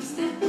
step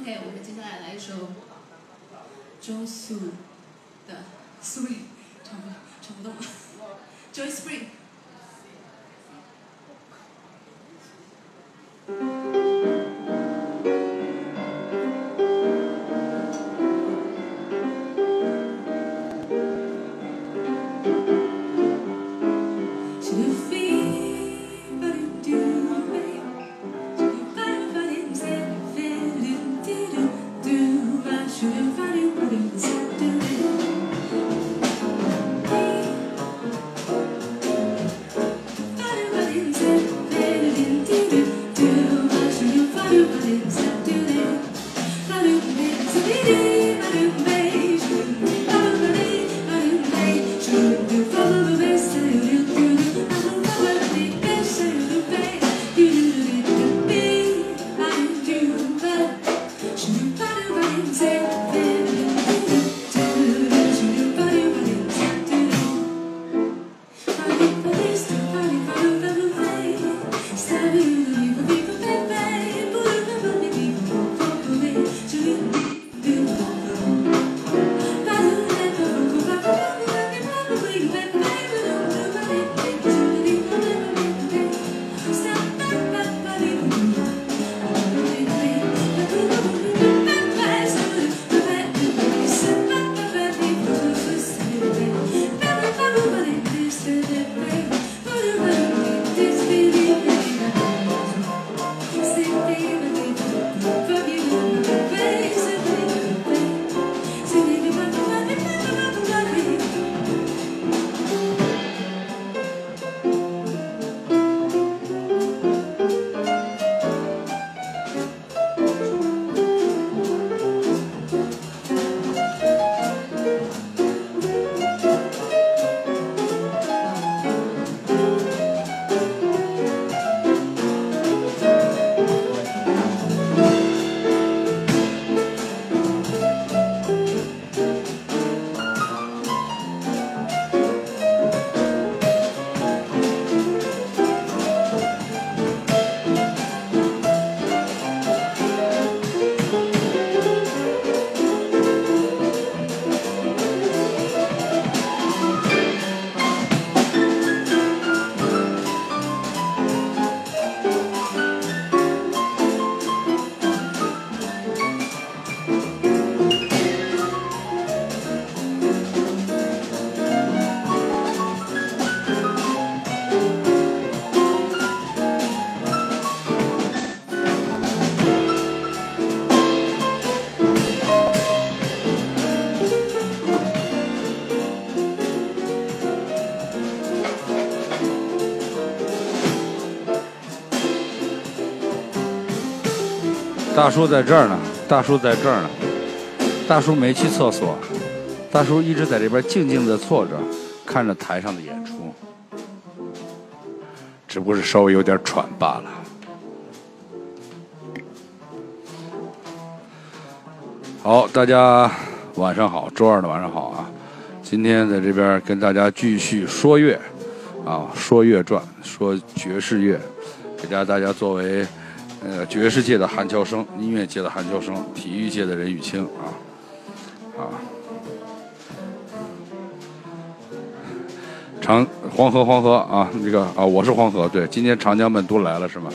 OK，我们接下来来一首周素的《Swing》，唱不唱不动了。Joy Spring。大叔在这儿呢，大叔在这儿呢，大叔没去厕所，大叔一直在这边静静的坐着，看着台上的演出，只不过是稍微有点喘罢了。好，大家晚上好，周二的晚上好啊！今天在这边跟大家继续说乐，啊，说乐传，说爵士乐，给大家大家作为呃爵士界的韩乔生，音乐界的韩乔生，体育界的任宇清啊啊。长黄河黄河啊，这个啊，我是黄河，对，今天长江们都来了是吗？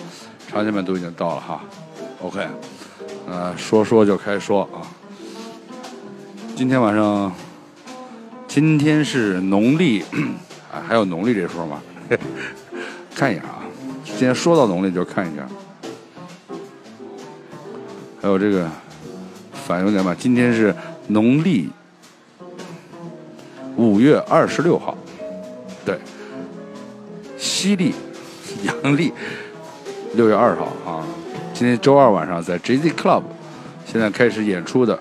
长江们都已经到了哈，OK，呃，说说就开说啊。今天晚上，今天是农历，啊，还有农历这说吗？看一眼啊，今天说到农历就看一下，还有这个反应有点慢，今天是农历五月二十六号，对，西历 阳历六月二号啊。今天周二晚上在 JZ Club，现在开始演出的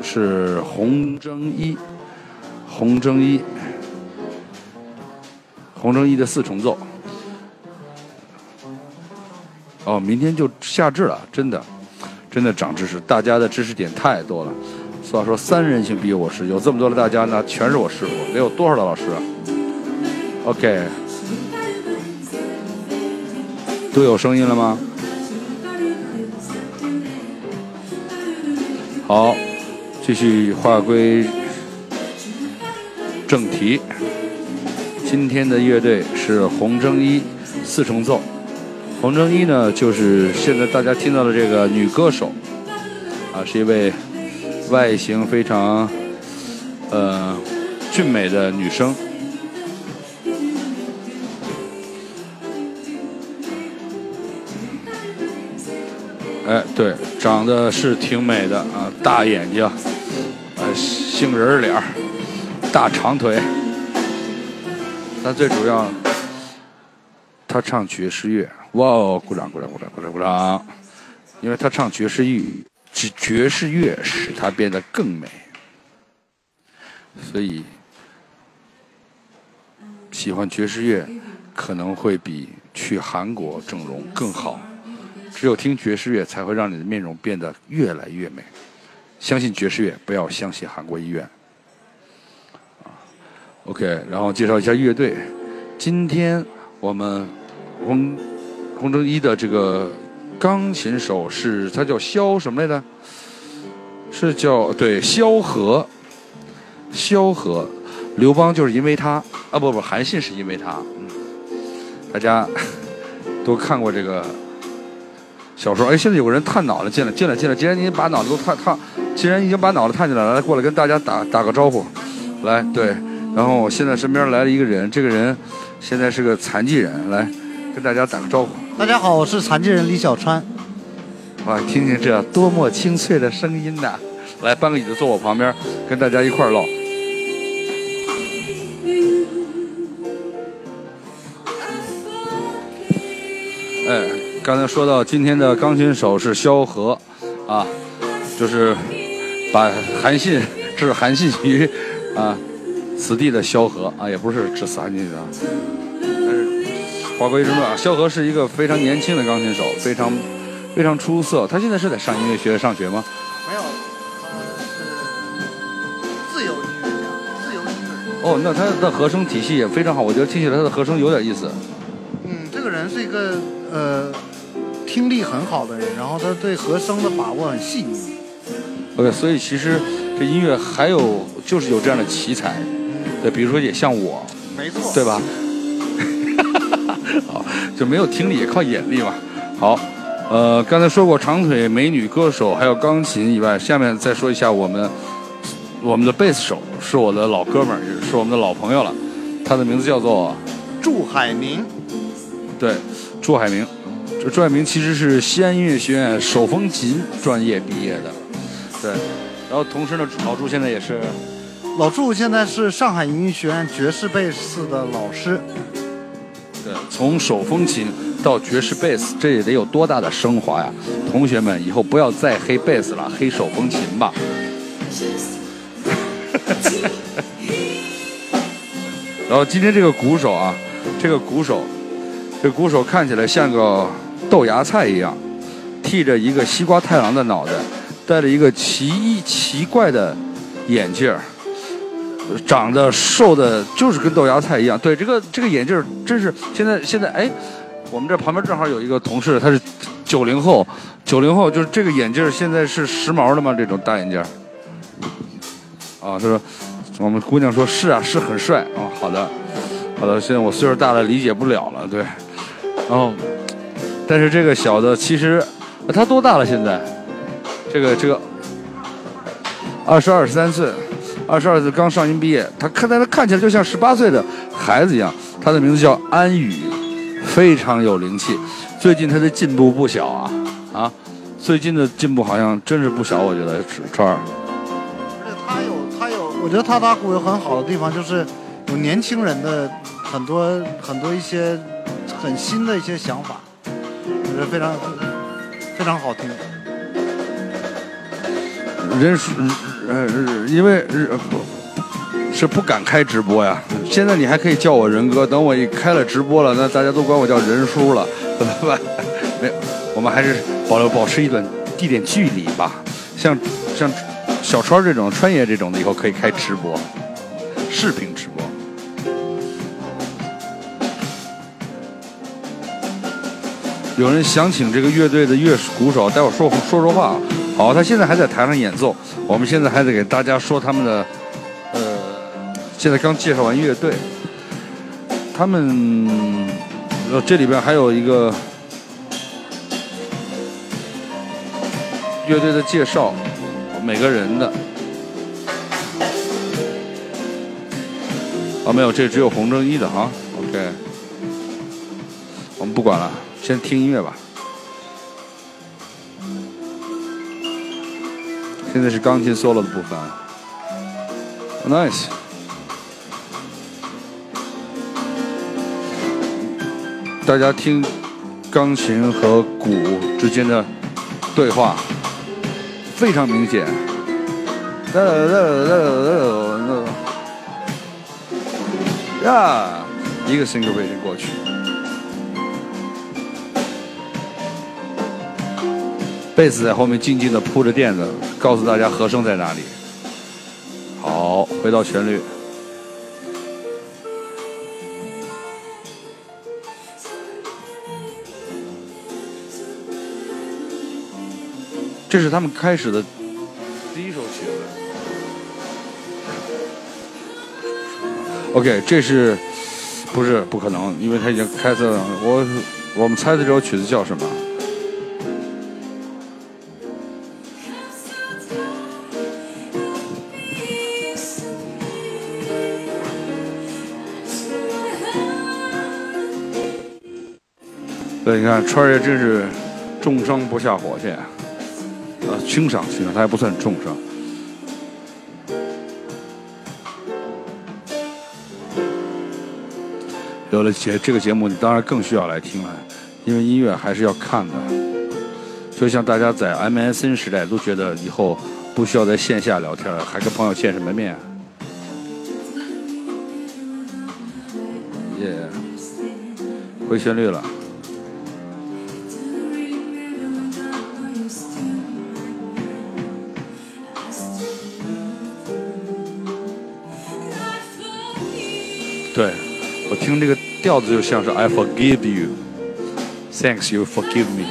是红征一，红征一，红征一的四重奏。哦，明天就夏至了，真的，真的长知识，大家的知识点太多了。俗话说三人行必有我师，有这么多的大家，呢全是我师傅，得有多少的老师啊？OK，都有声音了吗？好，继续划归正题。今天的乐队是红征一四重奏。黄征一呢，就是现在大家听到的这个女歌手，啊，是一位外形非常呃俊美的女生。哎，对，长得是挺美的啊，大眼睛，呃，杏仁脸，大长腿。但最主要，她唱爵士乐，哇哦，鼓掌鼓掌鼓掌鼓掌鼓掌！因为他唱爵士乐，爵爵士乐使他变得更美，所以喜欢爵士乐可能会比去韩国整容更好。只有听爵士乐才会让你的面容变得越来越美。相信爵士乐，不要相信韩国医院。OK，然后介绍一下乐队。今天我们我们红征一的这个钢琴手是他叫萧什么来着？是叫对萧何。萧何，刘邦就是因为他啊不不，韩信是因为他。嗯，大家都看过这个。小说，哎，现在有个人探脑了，进来，进来，进来。既然您把脑子都探探，既然已经把脑子探进来了，来过来跟大家打打个招呼，来，对。然后现在身边来了一个人，这个人现在是个残疾人，来跟大家打个招呼。大家好，我是残疾人李小川。哇，听听这多么清脆的声音呐！来搬个椅子坐我旁边，跟大家一块唠。哎，刚才说到今天的钢琴手是萧何，啊，就是把韩信置韩信于啊此地的萧何啊，也不是置死韩信的。但是话归正传啊，萧何是一个非常年轻的钢琴手，非常非常出色。他现在是在上音乐学院上学吗？没有，他是自由音乐家，自由音乐。哦，那他的和声体系也非常好，我觉得听起来他的和声有点意思。嗯，这个人是一个呃听力很好的人，然后他对和声的把握很细腻。OK，所以其实这音乐还有就是有这样的奇才，对，比如说也像我，没错，对吧？好，就没有听力，也靠眼力嘛。好，呃，刚才说过长腿美女歌手，还有钢琴以外，下面再说一下我们我们的贝斯手，是我的老哥们儿，也是我们的老朋友了。他的名字叫做祝海明，对祝海明。这祝海明其实是西安音乐学院手风琴专业毕业的，对。然后同时呢，老祝现在也是老祝现在是上海音乐学院爵士贝斯的老师。从手风琴到爵士贝斯，这也得有多大的升华呀！同学们，以后不要再黑贝斯了，黑手风琴吧。然后今天这个鼓手啊，这个鼓手，这鼓手看起来像个豆芽菜一样，剃着一个西瓜太郎的脑袋，戴着一个奇异奇怪的眼镜儿。长得瘦的，就是跟豆芽菜一样。对，这个这个眼镜真是现在现在哎，我们这旁边正好有一个同事，他是九零后，九零后就是这个眼镜现在是时髦的吗？这种大眼镜。啊，他说，我们姑娘说是啊，是很帅啊、好的，好的，现在我岁数大了，理解不了了，对。然后，但是这个小的其实，他多大了？现在，这个这个，二十二十三岁。二十二岁刚上音毕业，他看但他看起来就像十八岁的孩子一样。他的名字叫安宇，非常有灵气。最近他的进步不小啊啊！最近的进步好像真是不小，我觉得川儿。而且他有他有，我觉得他打鼓有很好的地方，就是有年轻人的很多很多一些很新的一些想法，我觉得非常非常好听。人是呃，因为是不敢开直播呀。现在你还可以叫我仁哥，等我一开了直播了，那大家都管我叫仁叔了，怎么办？没，我们还是保留保持一段一点距离吧。像像小川这种、川爷这种的，以后可以开直播，视频直播。有人想请这个乐队的乐鼓手，待会儿说说说话。好，他现在还在台上演奏。我们现在还得给大家说他们的，呃，现在刚介绍完乐队，他们，呃，这里边还有一个乐队的介绍，每个人的。啊，没有，这只有洪正一的啊。OK，我们不管了，先听音乐吧。现在是钢琴 solo 的部分，nice。大家听钢琴和鼓之间的对话，非常明显。呀，一个 syncopation 过去，贝斯在后面静静的铺着垫子，告诉大家和声在哪里。好，回到旋律，这是他们开始的第一首曲子。OK，这是不是不可能？因为他已经开始了。我我们猜的这首曲子叫什么？你看川爷真是重伤不下火线，呃，轻伤轻伤，他还不算重伤。有了节这个节目，你当然更需要来听了，因为音乐还是要看的。就像大家在 MSN 时代都觉得以后不需要在线下聊天，还跟朋友见什么面？耶，回旋律了。对，我听这个调子就像是 I forgive you, thanks you forgive me。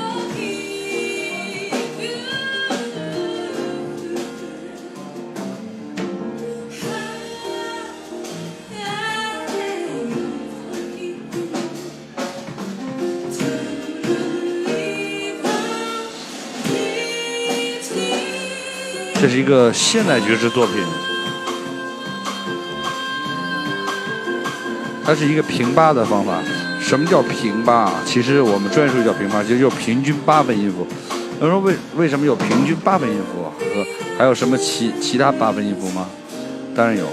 这是一个现代爵士作品，它是一个平八的方法。什么叫平八？其实我们专业术语叫平八，就是平均八分音符。有人说为为什么有平均八分音符和还有什么其其他八分音符吗？当然有。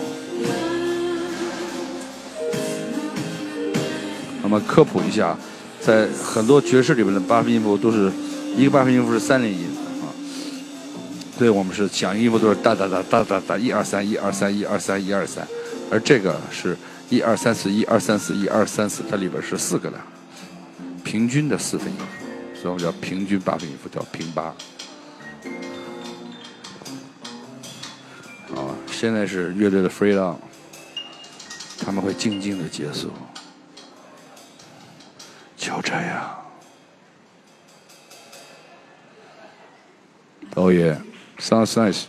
那么科普一下，在很多爵士里面的八分音符都是一个八分音符是三连音啊。对我们是响音符都是哒哒哒哒哒哒一二三一二三一二三一二三，而这个是一二三四一二三四一二三四，它里边是四个的，平均的四分音符，所以我们叫平均八分音符，叫平八。啊，现在是乐队的 freedom，他们会静静的结束，就这样。哦耶，sounds nice。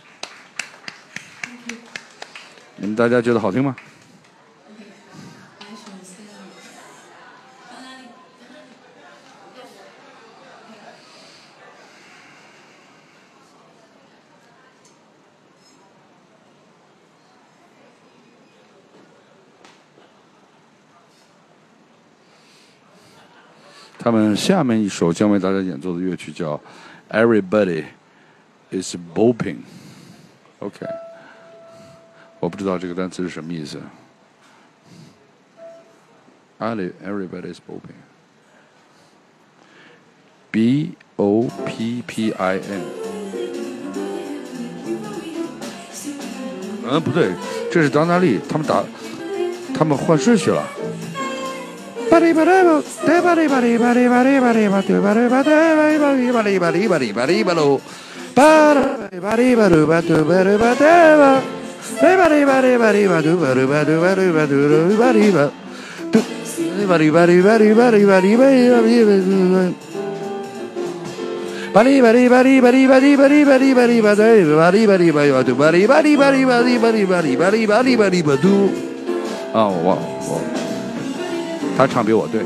你们大家觉得好听吗？他们下面一首将为大家演奏的乐曲叫《Everybody is Bopping》，OK，我不知道这个单词是什么意思。Ali Everybody is Bopping，B O P P I N。嗯，不对，这是当纳利，他们打，他们换顺序了。Oh, wow. wow. 他唱比我对。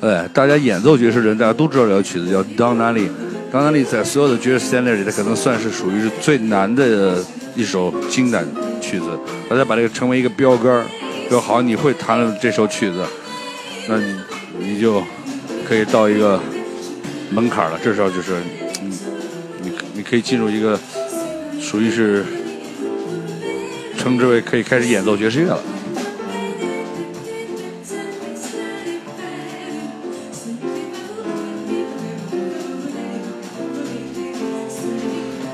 哎，大家演奏爵士的人，大家都知道这首曲子叫《Don Nally》。Don Nally 在所有的爵士 standard 里，它可能算是属于是最难的一首经典曲子。大家把这个成为一个标杆儿，说好你会弹了这首曲子，那你你就可以到一个门槛了。这时候就是，嗯，你你可以进入一个属于是称之为可以开始演奏爵士乐了。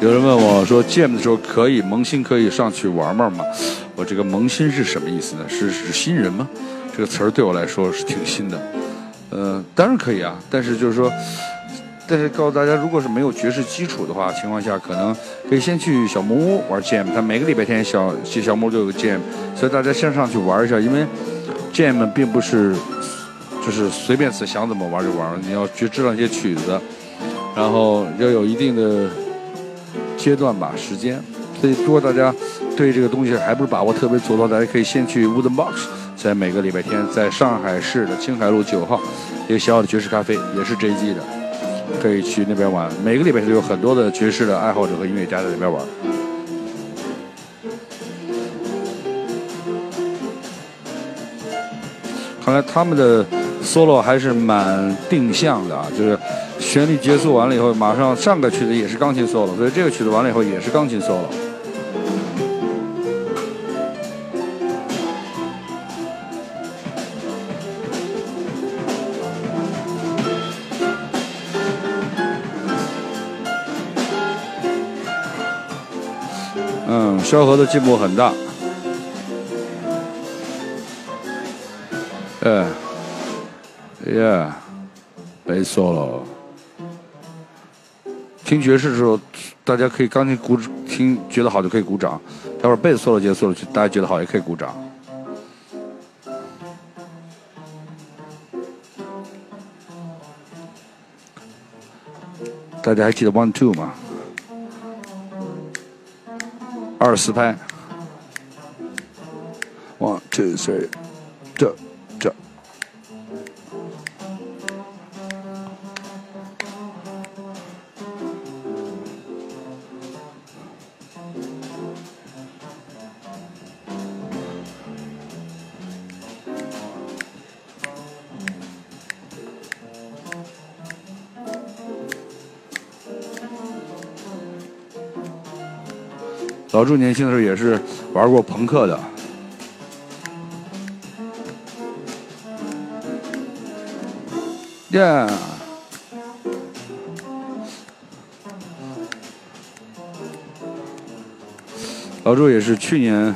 有人问我说，jam 的时候可以萌新可以上去玩玩吗？我这个萌新是什么意思呢？是指新人吗？这个词儿对我来说是挺新的。呃，当然可以啊，但是就是说，但是告诉大家，如果是没有爵士基础的话，情况下可能可以先去小木屋玩 jam。它每个礼拜天小小木屋都有个 jam，所以大家先上去玩一下，因为 jam 并不是就是随便想怎么玩就玩，你要去知道一些曲子，然后要有一定的。阶段吧，时间，所以如果大家对这个东西还不是把握特别足的话，大家可以先去 Wooden Box，在每个礼拜天，在上海市的青海路九号，一个小小的爵士咖啡，也是 JG 的，可以去那边玩。每个礼拜都有很多的爵士的爱好者和音乐家在那边玩。看来他们的 solo 还是蛮定向的啊，就是。旋律结束完了以后，马上上个曲子也是钢琴 solo，所以这个曲子完了以后也是钢琴 solo。嗯，萧何的进步很大。哎，Yeah，没 solo。听爵士的时候，大家可以钢琴鼓听觉得好就可以鼓掌，待会儿贝斯 solo 结束了，大家觉得好也可以鼓掌。大家还记得 one two 吗？二四拍，one two three，老朱年轻的时候也是玩过朋克的，耶！老朱也是去年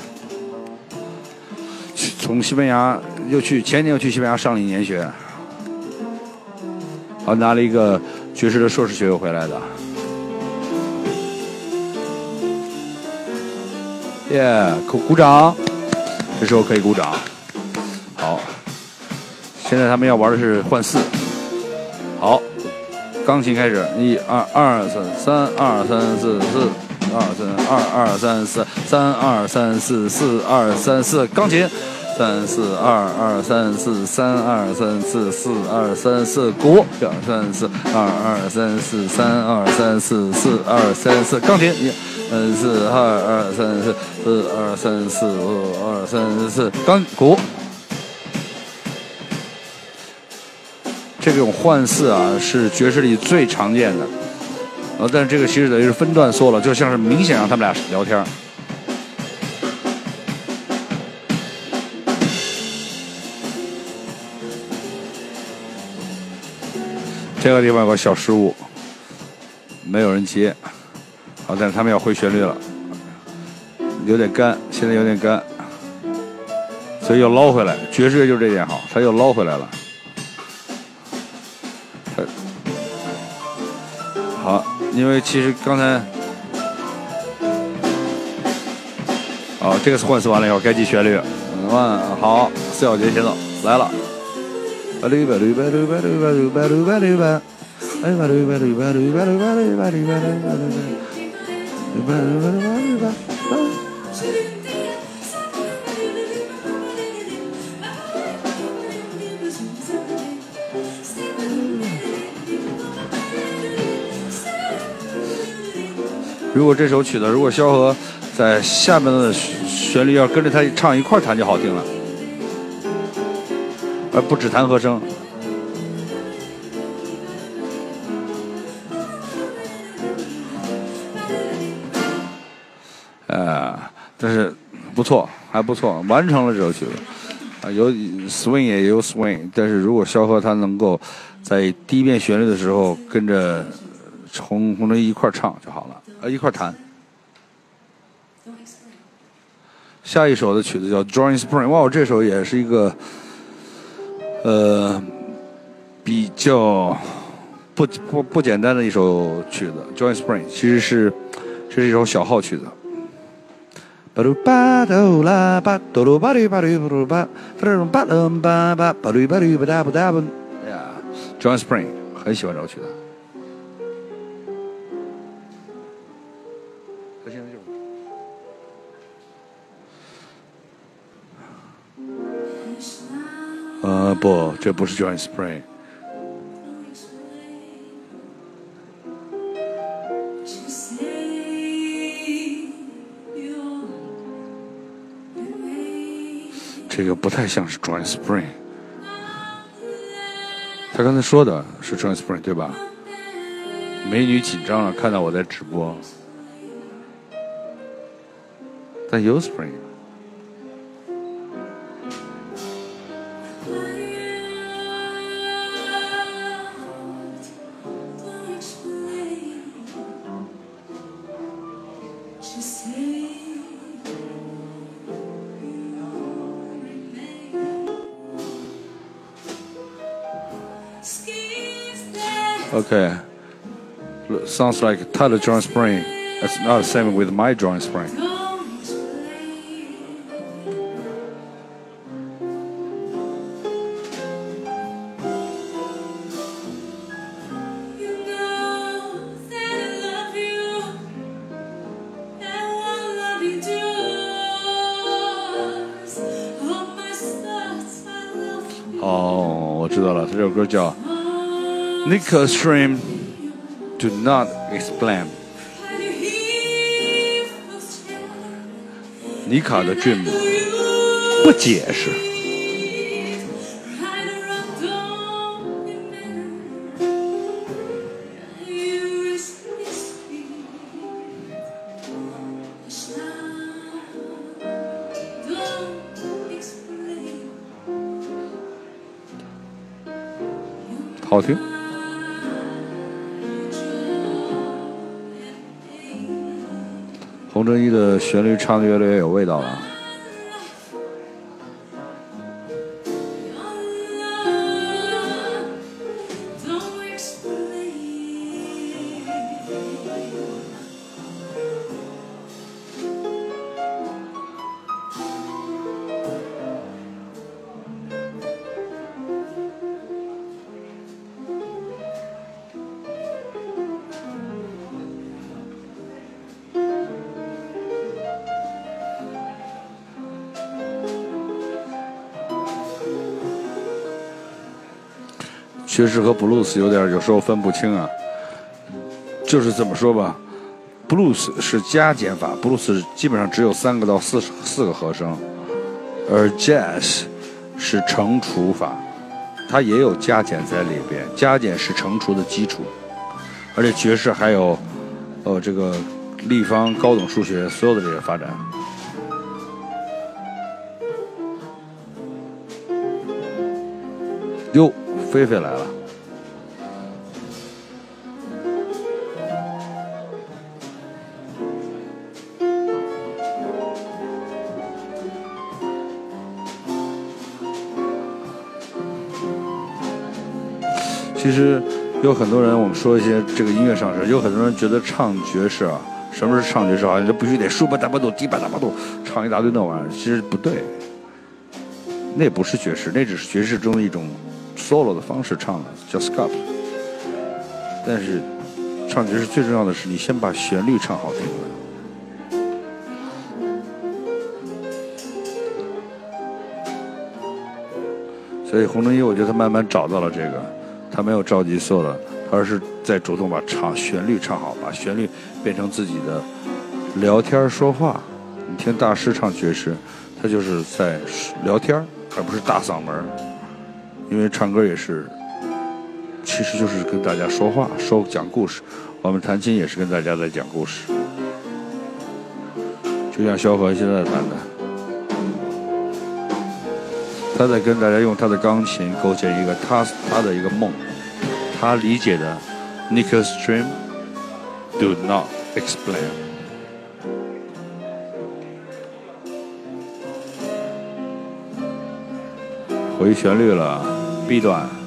从西班牙又去前年又去西班牙上了一年学，好拿了一个爵士的硕士学位回来的。耶，鼓鼓掌，这时候可以鼓掌。好，现在他们要玩的是换四。好，钢琴开始，一二二三三二三四四二三二二三四三二三四四二三四，钢琴，三四二二三四三二三四四二三四，鼓，二三四二二三四三二三四四二三四，钢琴，三四二二三四四二三四五二三四钢鼓，这种换四啊是爵士里最常见的，呃，但是这个其实等于是分段缩了，就像是明显让他们俩聊天。这个地方有个小失误，没有人接。好，但是他们要回旋律了，有点干，现在有点干，所以又捞回来。爵士乐就这点好，他又捞回来了。好，因为其实刚才，好，这个换词完了以后该记旋律。嗯，好，四小节节奏来了。如果这首曲子，如果萧何在下面的旋律要跟着他唱一块儿弹就好听了，而不只弹和声。还不错，完成了这首曲子。啊，有 swing 也有 swing，但是如果萧何他能够在第一遍旋律的时候跟着红红着一块唱就好了，呃，一块弹。下一首的曲子叫《Drawing Spring》，哇，这首也是一个呃比较不不不简单的一首曲子，《Drawing Spring》其实是这是一首小号曲子。巴鲁巴哆啦巴哆噜巴噜巴噜巴噜巴，巴噜巴噜巴巴巴噜巴噜巴哒巴哒巴。哎呀，《Drawing Spring》很喜欢这首曲子。他现在就是。呃，不，这不是 Drawing Spring。这个不太像是 John Spring。他刚才说的是 John Spring 对吧？美女紧张了，看到我在直播，但有 Spring。Okay. Look, Sounds like Tyler Drawing Spring. That's not the same with my Drawing Spring. don't explain. You know that I love you, and what love you does. All my thoughts, I love you. 哦，我知道了，这首歌叫 Nika Stream Do Not Explain。 And you hear footsteps. 尼卡的 Dream You 不解释。 洪正一的旋律唱的越来越有味道了。爵士和布鲁斯有点有时候分不清啊，就是这么说吧，布鲁斯是加减法，布鲁斯基本上只有三个到四四个和声，而 jazz 是乘除法，它也有加减在里边，加减是乘除的基础，而且爵士还有呃这个立方高等数学所有的这些发展。哟，菲菲来了。其实有很多人，我们说一些这个音乐上事，有很多人觉得唱爵士啊，什么是唱爵士？好像就必须得竖吧打吧度，低吧打吧度，唱一大堆那玩意儿。其实不对，那不是爵士，那只是爵士中的一种 solo 的方式唱的，叫 s c a p。但是唱爵士最重要的是你先把旋律唱好听了。所以洪正一，我觉得他慢慢找到了这个，他没有着急 solo，而是在主动把唱旋律唱好，把旋律变成自己的聊天说话。你听大师唱爵士，他就是在聊天，而不是大嗓门。因为唱歌也是，其实就是跟大家说话、说讲故事。我们弹琴也是跟大家在讲故事，就像萧何现在弹的。他在跟大家用他的钢琴构建一个他他的一个梦，他理解的 n i c k e s t r e a m do not explain。回旋律了，B 段。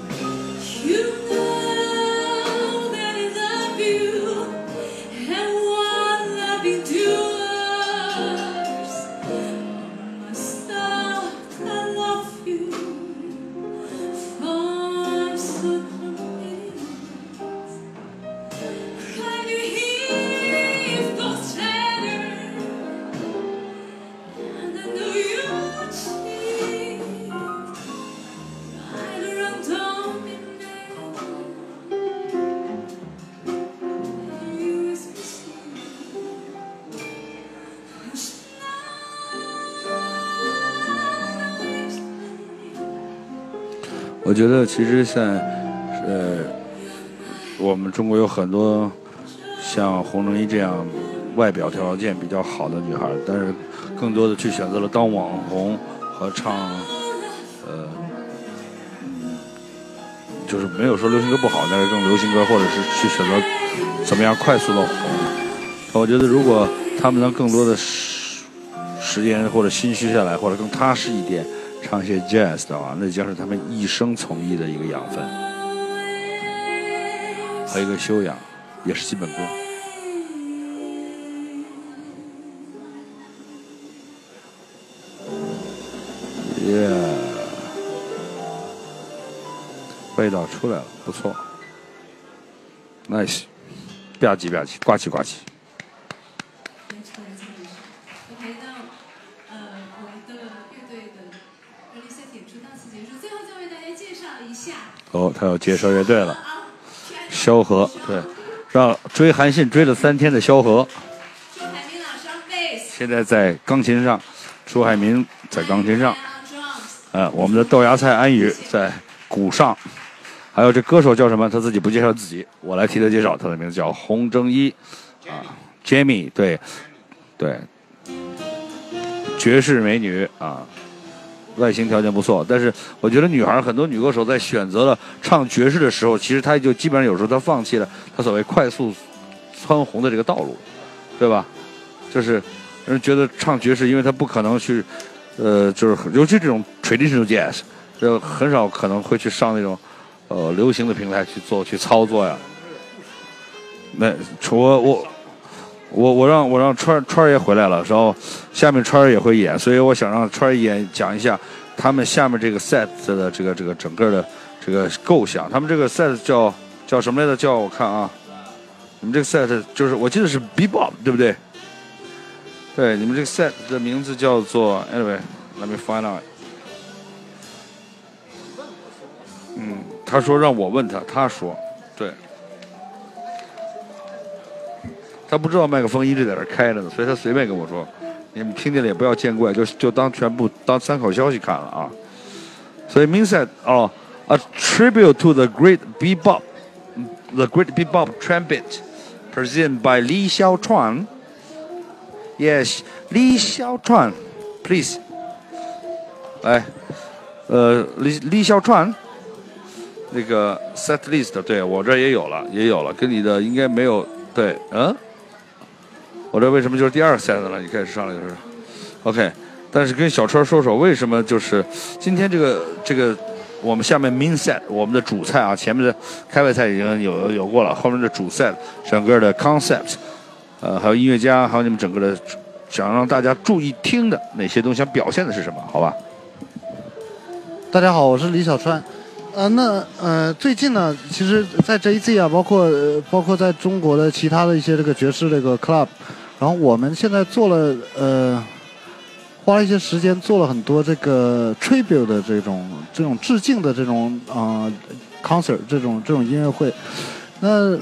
我觉得其实现在，呃，我们中国有很多像洪正一这样外表条件比较好的女孩，但是更多的去选择了当网红和唱，呃，就是没有说流行歌不好，但是更流行歌，或者是去选择怎么样快速的红。我觉得如果他们能更多的时时间或者心虚下来，或者更踏实一点，唱些 jazz 的话，那将是他们一生从艺的一个养分，还有一个修养，也是基本功。耶、味道出来了，不错，nice，吧唧吧唧，呱唧呱唧。回到呃我们的乐队的 early set 演出到此结束，最后再为大家介绍一下哦，他要介绍乐队了，啊，萧何，对，让追韩信追了三天的萧何，现在在钢琴上，朱海明在钢琴上。呃，我们的豆芽菜安宇在鼓上，还有这歌手叫什么？他自己不介绍自己，我来替他介绍，他的名字叫洪正一，啊，Jamie，对，对，绝世美女啊，外形条件不错，但是我觉得女孩很多女歌手在选择了唱爵士的时候，其实她就基本上有时候她放弃了她所谓快速蹿红的这个道路，对吧？就是人觉得唱爵士，因为她不可能去，呃，就是尤其这种 traditional jazz，就很少可能会去上那种呃流行的平台去做去操作呀。那我我我我让我让川川儿爷回来了，然后下面川儿也会演，所以我想让川儿爷讲一下他们下面这个 set 的这个这个整个的这个构想。他们这个 set 叫叫什么来着？叫我看啊，你们这个 set 就是我记得是 bebop 对不对？对，你们这个 set 的名字叫做 anyway，let me find out。嗯，他说让我问他，他说，他不知道麦克风一直在这开着呢，所以他随便跟我说，你们听见了也不要见怪，就就当全部当参考消息看了啊。所以 m i n said 哦，a tribute to the great bebop, the great bebop trumpet, presented by Li Xiaochuan. Yes, Li Xiaochuan, please. 来，呃，李李小川，那个 set list，对我这也有了，也有了，跟你的应该没有，对，嗯，我这为什么就是第二个 set 了？一开始上来就是，OK，但是跟小川说说，为什么就是今天这个这个我们下面 main set 我们的主菜啊，前面的开胃菜已经有有过了，后面的主 set 整个的 concept，呃，还有音乐家，还有你们整个的想让大家注意听的哪些东西，想表现的是什么？好吧？大家好，我是李小川。呃，那呃，最近呢，其实，在 JZ 啊，包括、包括在中国的其他的一些这个爵士这个 club，然后我们现在做了呃，花了一些时间做了很多这个 tribute 的这种这种致敬的这种呃 concert 这种这种音乐会。那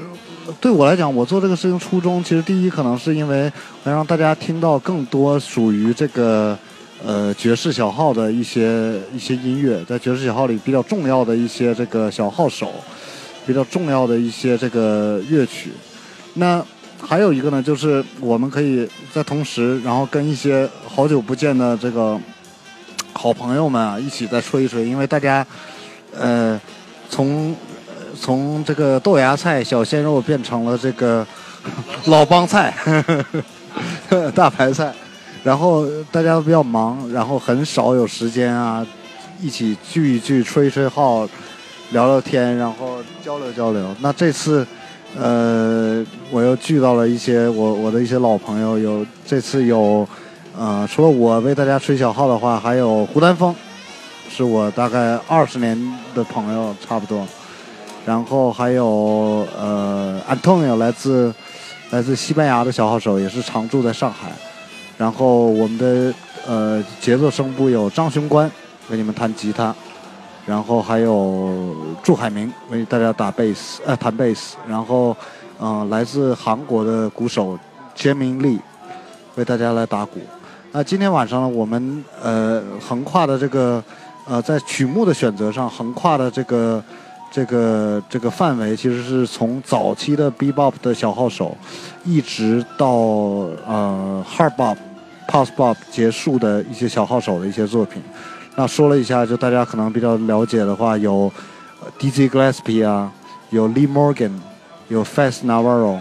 对我来讲，我做这个事情初衷，其实第一可能是因为能让大家听到更多属于这个。呃，爵士小号的一些一些音乐，在爵士小号里比较重要的一些这个小号手，比较重要的一些这个乐曲。那还有一个呢，就是我们可以在同时，然后跟一些好久不见的这个好朋友们啊，一起再吹一吹，因为大家呃从从这个豆芽菜、小鲜肉变成了这个老帮菜呵呵、大白菜。然后大家都比较忙，然后很少有时间啊，一起聚一聚、吹一吹号、聊聊天，然后交流交流。那这次，呃，我又聚到了一些我我的一些老朋友，有这次有，呃，除了我为大家吹小号的话，还有胡丹峰，是我大概二十年的朋友差不多。然后还有呃，Antonio 来自来自西班牙的小号手，也是常驻在上海。然后我们的呃节奏声部有张雄关为你们弹吉他，然后还有祝海明为大家打贝斯呃弹贝斯，然后嗯、呃、来自韩国的鼓手杰明利为大家来打鼓。那今天晚上呢，我们呃横跨的这个呃在曲目的选择上横跨的这个这个这个范围，其实是从早期的 B-Bop 的小号手，一直到呃 hard bop、post bop 结束的一些小号手的一些作品。那说了一下，就大家可能比较了解的话，有 DZ Gillespie 啊，有 Lee Morgan，有 Fats Navarro，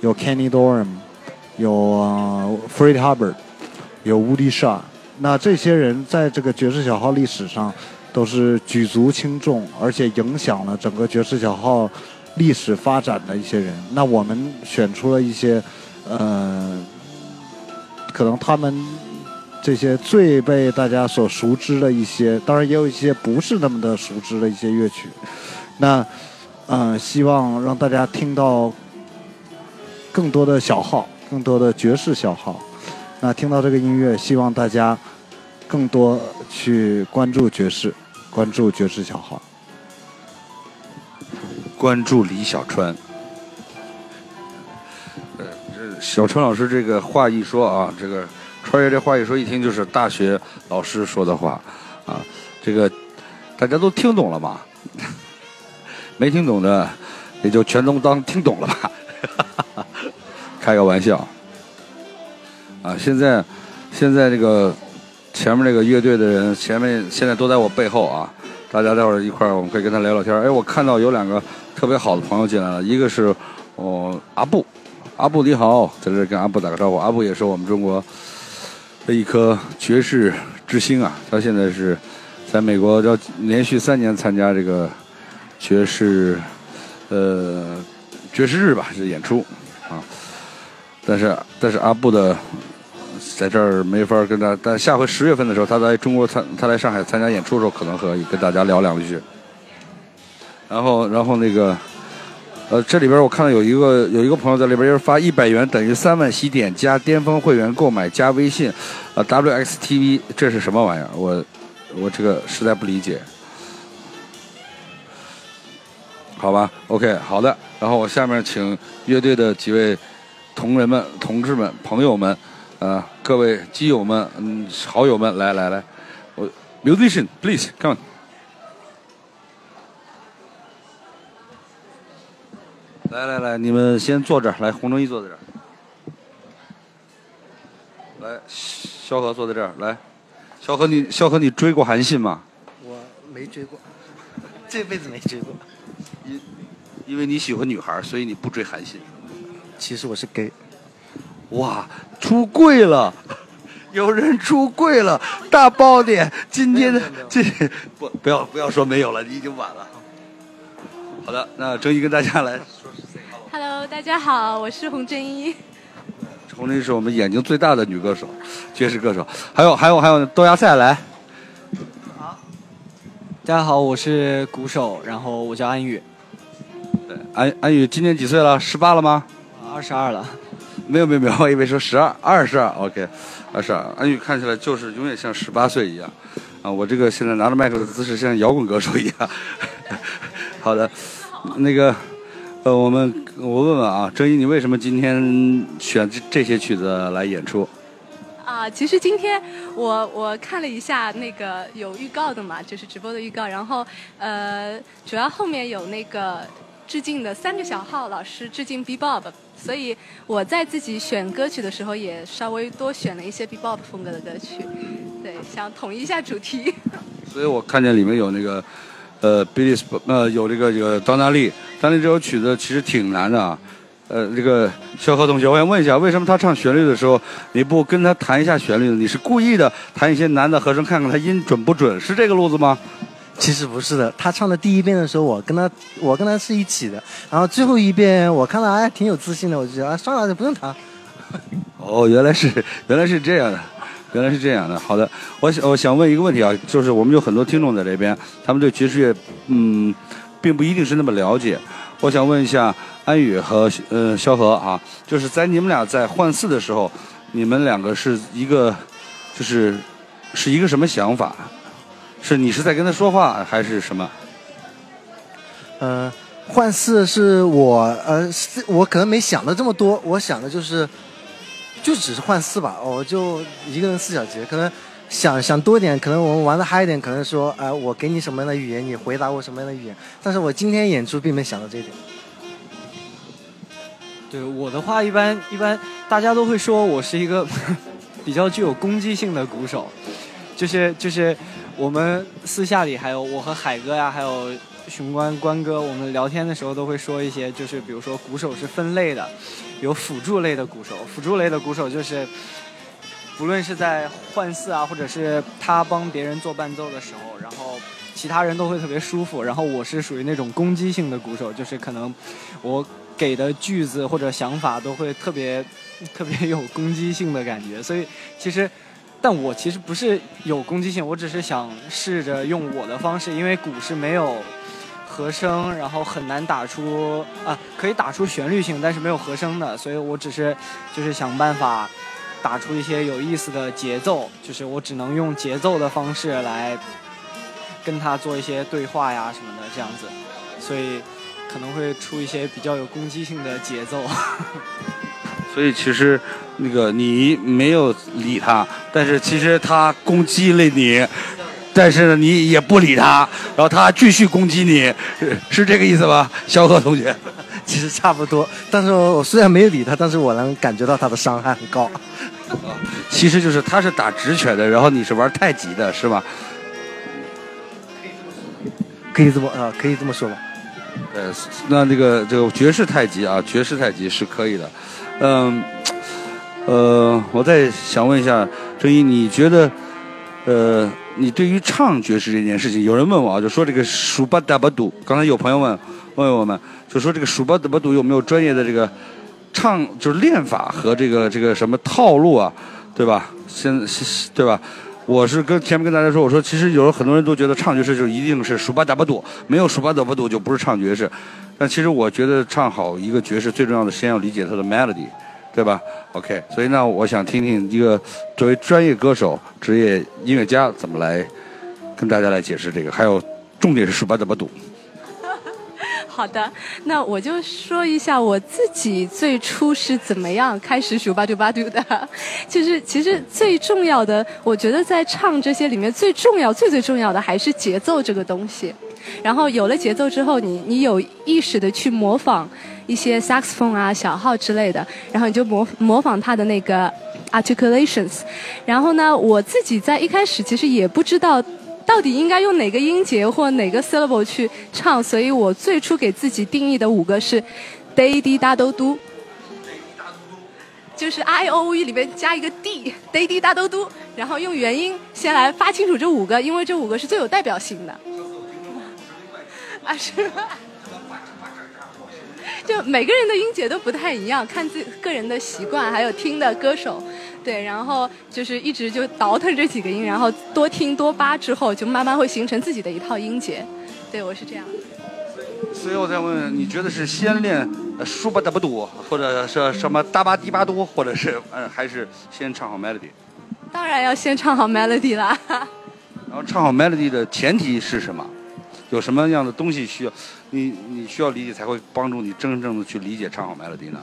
有 Kenny Dorham，有呃 Fred Hubbard，有 Woody Shaw。那这些人在这个爵士小号历史上都是举足轻重，而且影响了整个爵士小号历史发展的一些人。那我们选出了一些，呃，可能他们这些最被大家所熟知的一些，当然也有一些不是那么的熟知的一些乐曲。那，呃，希望让大家听到更多的小号，更多的爵士小号。那听到这个音乐，希望大家更多去关注爵士，关注爵士小号。关注李小川。呃，这小川老师这个话一说啊，这个川爷这话一说，一听就是大学老师说的话啊。这个大家都听懂了吗？没听懂的也就全都当听懂了吧。开个玩笑啊！现在现在这个前面这个乐队的人，前面现在都在我背后啊。大家待会儿一块儿，我们可以跟他聊聊天。哎，我看到有两个特别好的朋友进来了，一个是哦阿布，阿布你好，在这跟阿布打个招呼。阿布也是我们中国的一颗爵士之星啊，他现在是在美国要连续三年参加这个爵士呃爵士日吧，是演出啊。但是但是阿布的在这儿没法跟他，但下回十月份的时候，他在中国参，他来上海参加演出的时候，可能可以跟大家聊两句。然后，然后那个，呃，这里边我看到有一个有一个朋友在里边就是发一百元等于三万喜点加巅峰会员购买加微信，呃，WXTV 这是什么玩意儿？我我这个实在不理解。好吧，OK，好的。然后我下面请乐队的几位同仁们、同志们、朋友们。呃，各位基友们，嗯，好友们，来来来，我 musician please come。来来来，你们先坐这儿，来，洪正一坐在这儿，来，萧何坐在这儿，来，萧何你萧何你追过韩信吗？我没追过，这辈子没追过。因因为你喜欢女孩，所以你不追韩信。其实我是 gay。哇，出柜了！有人出柜了，大爆点！今天的这不不要不要说没有了，你已经晚了。好的，那郑一跟大家来说 Hello，大家好，我是洪真一。洪真一是我们眼睛最大的女歌手，爵士歌手。还有还有还有豆芽菜来。好大家好，我是鼓手，然后我叫安宇，对，安安宇今年几岁了？十八了吗？二十二了。没有没有没有，我以为说十二，二十二，OK，二十二。安宇看起来就是永远像十八岁一样，啊，我这个现在拿着麦克的姿势像摇滚歌手一样。好的，那个，呃，我们我问问啊，郑一，你为什么今天选这这些曲子来演出？啊，其实今天我我看了一下那个有预告的嘛，就是直播的预告，然后呃，主要后面有那个致敬的三个小号老师致敬 B Bob，所以我在自己选歌曲的时候也稍微多选了一些 B Bob 风格的歌曲，对，想统一一下主题。所以我看见里面有那个，呃，Billy，呃，有这个这个张大力，张大力这首曲子其实挺难的啊。呃，这个肖何同学，我想问一下，为什么他唱旋律的时候，你不跟他弹一下旋律呢？你是故意的弹一些难的和声，看看他音准不准，是这个路子吗？其实不是的，他唱的第一遍的时候，我跟他我跟他是一起的，然后最后一遍我看到哎挺有自信的，我就觉得啊算了就不用弹。哦，原来是原来是这样的，原来是这样的。好的，我想我想问一个问题啊，就是我们有很多听众在这边，他们对爵士乐嗯，并不一定是那么了解。我想问一下安宇和呃萧何啊，就是在你们俩在换四的时候，你们两个是一个，就是是一个什么想法？是你是在跟他说话还是什么？呃，换四是我呃是我可能没想的这么多，我想的就是就只是换四吧，我就一个人四小节，可能想想多一点，可能我们玩的嗨一点，可能说哎、我给你什么样的语言，你回答我什么样的语言，但是我今天演出并没想到这一点。对我的话，一般一般大家都会说我是一个 比较具有攻击性的鼓手，就是就是我们私下里还有我和海哥呀，还有雄关关哥，我们聊天的时候都会说一些，就是比如说鼓手是分类的，有辅助类的鼓手，辅助类的鼓手就是不论是在换四啊，或者是他帮别人做伴奏的时候，然后其他人都会特别舒服。然后我是属于那种攻击性的鼓手，就是可能我给的句子或者想法都会特别特别有攻击性的感觉。所以其实，但我其实不是有攻击性，我只是想试着用我的方式，因为鼓是没有。和声，然后很难打出啊，可以打出旋律性，但是没有和声的，所以我只是就是想办法打出一些有意思的节奏，就是我只能用节奏的方式来跟他做一些对话呀什么的这样子，所以可能会出一些比较有攻击性的节奏。所以其实那个你没有理他，但是其实他攻击了你，但是呢你也不理他，然后他继续攻击你，是是这个意思吧，肖贺同学？其实差不多，但是我虽然没有理他，但是我能感觉到他的伤害很高。其实就是他是打直拳的，然后你是玩太极的，是吧？可以这么啊、可以这么说吧。呃，那这个这个爵士太极啊，爵士太极是可以的。嗯，呃，我再想问一下郑一，你觉得，呃，你对于唱爵士这件事情，有人问我啊，就说这个数巴达巴杜，刚才有朋友问问我们，就说这个数巴达巴杜有没有专业的这个唱就是练法和这个这个什么套路啊，对吧？现对吧？我是跟前面跟大家说，我说其实有很多人都觉得唱爵士就一定是数八打八赌，没有数八打八赌就不是唱爵士。但其实我觉得唱好一个爵士最重要的，先要理解它的 melody，对吧？OK，所以呢我想听听一个作为专业歌手、职业音乐家怎么来跟大家来解释这个，还有重点是数巴达巴杜。好的，那我就说一下我自己最初是怎么样开始数巴杜巴杜的。就是其实最重要的，我觉得在唱这些里面最重要、最最重要的还是节奏这个东西。然后有了节奏之后，你你有意识的去模仿一些 saxophone 啊、小号之类的，然后你就模模仿它的那个 articulations。然后呢，我自己在一开始其实也不知道。到底应该用哪个音节或哪个 syllable 去唱？所以我最初给自己定义的五个是 day d 哒哆嘟，就是 i o u 里面加一个 d day d 哒哆嘟，然后用元音先来发清楚这五个，因为这五个是最有代表性的。啊，是吧？就每个人的音节都不太一样，看自个人的习惯，还有听的歌手。对，然后就是一直就倒腾这几个音，然后多听多扒之后，就慢慢会形成自己的一套音节。对我是这样。所以我再问问，你觉得是先练呃舒巴达巴多，或者是什么达巴迪巴多，或者是呃还是先唱好 melody？当然要先唱好 melody 啦。然后唱好 melody 的前提是什么？有什么样的东西需要你你需要理解才会帮助你真正的去理解唱好 melody 呢？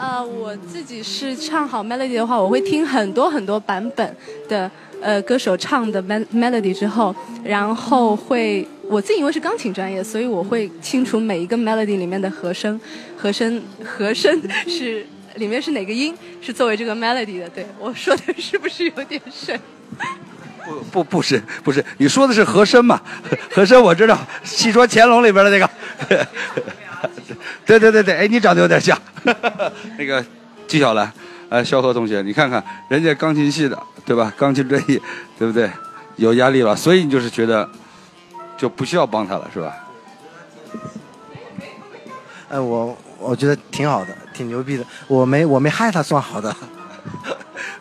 呃，我自己是唱好 melody 的话，我会听很多很多版本的呃歌手唱的 melody 之后，然后会我自己因为是钢琴专业，所以我会清楚每一个 melody 里面的和声，和声和声 是里面是哪个音是作为这个 melody 的。对我说的是不是有点深？不不不是不是，你说的是和声嘛？和声我知道，《戏说乾隆》里边的那个。对对对对，哎，你长得有点像。那个纪晓岚，呃，萧何同学，你看看人家钢琴系的，对吧？钢琴专业，对不对？有压力了，所以你就是觉得就不需要帮他了，是吧？哎，我我觉得挺好的，挺牛逼的。我没我没害他，算好的。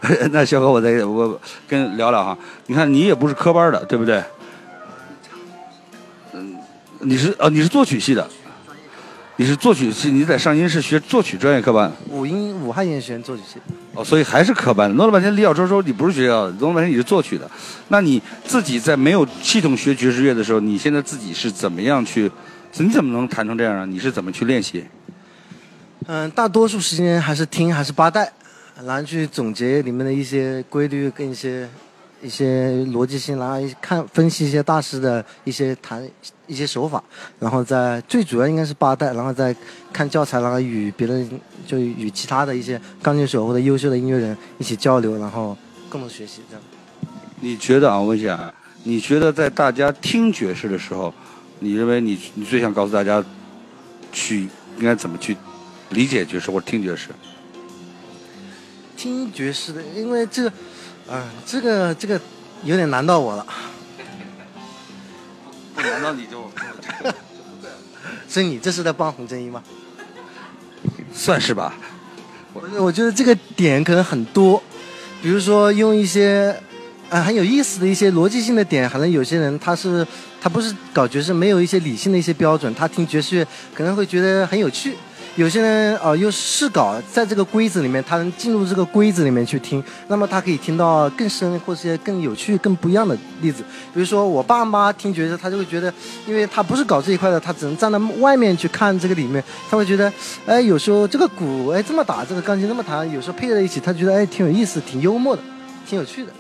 那萧何，我再我跟聊聊哈。你看你也不是科班的，对不对？嗯，你是呃你是作曲系的，你是作曲系，你在上音是学作曲专业科班。武音武汉音乐学院作曲系。哦，所以还是科班。弄了半天李小周说你不是学校的，弄了半天你是作曲的。那你自己在没有系统学爵士乐的时候，你现在自己是怎么样去？你怎么能弹成这样啊？你是怎么去练习？嗯，大多数时间还是听，还是八代，然后去总结里面的一些规律跟一些一些逻辑性，然后看分析一些大师的一些谈一些手法，然后再最主要应该是八代，然后再看教材，然后与别人就与其他的一些钢琴手或者优秀的音乐人一起交流，然后共同学习这样。你觉得啊？我问一下，你觉得在大家听爵士的时候，你认为你你最想告诉大家去应该怎么去理解爵士或者听爵士？听爵士的，因为这个，啊、这个这个有点难到我了。不难道你就所以你这是在帮洪正一吗？算是吧？我，我觉得这个点可能很多，比如说用一些，呃，很有意思的一些逻辑性的点，可能有些人他是他不是搞爵士，没有一些理性的一些标准，他听爵士乐可能会觉得很有趣。有些人呃又是搞在这个规则里面，他能进入这个规则里面去听，那么他可以听到更深或者一些更有趣、更不一样的例子。比如说我爸妈听爵士，他就会觉得，因为他不是搞这一块的，他只能站在外面去看这个里面，他会觉得，哎，有时候这个鼓哎这么打，这个钢琴那么弹，有时候配在一起，他觉得哎挺有意思、挺幽默的、挺有趣的。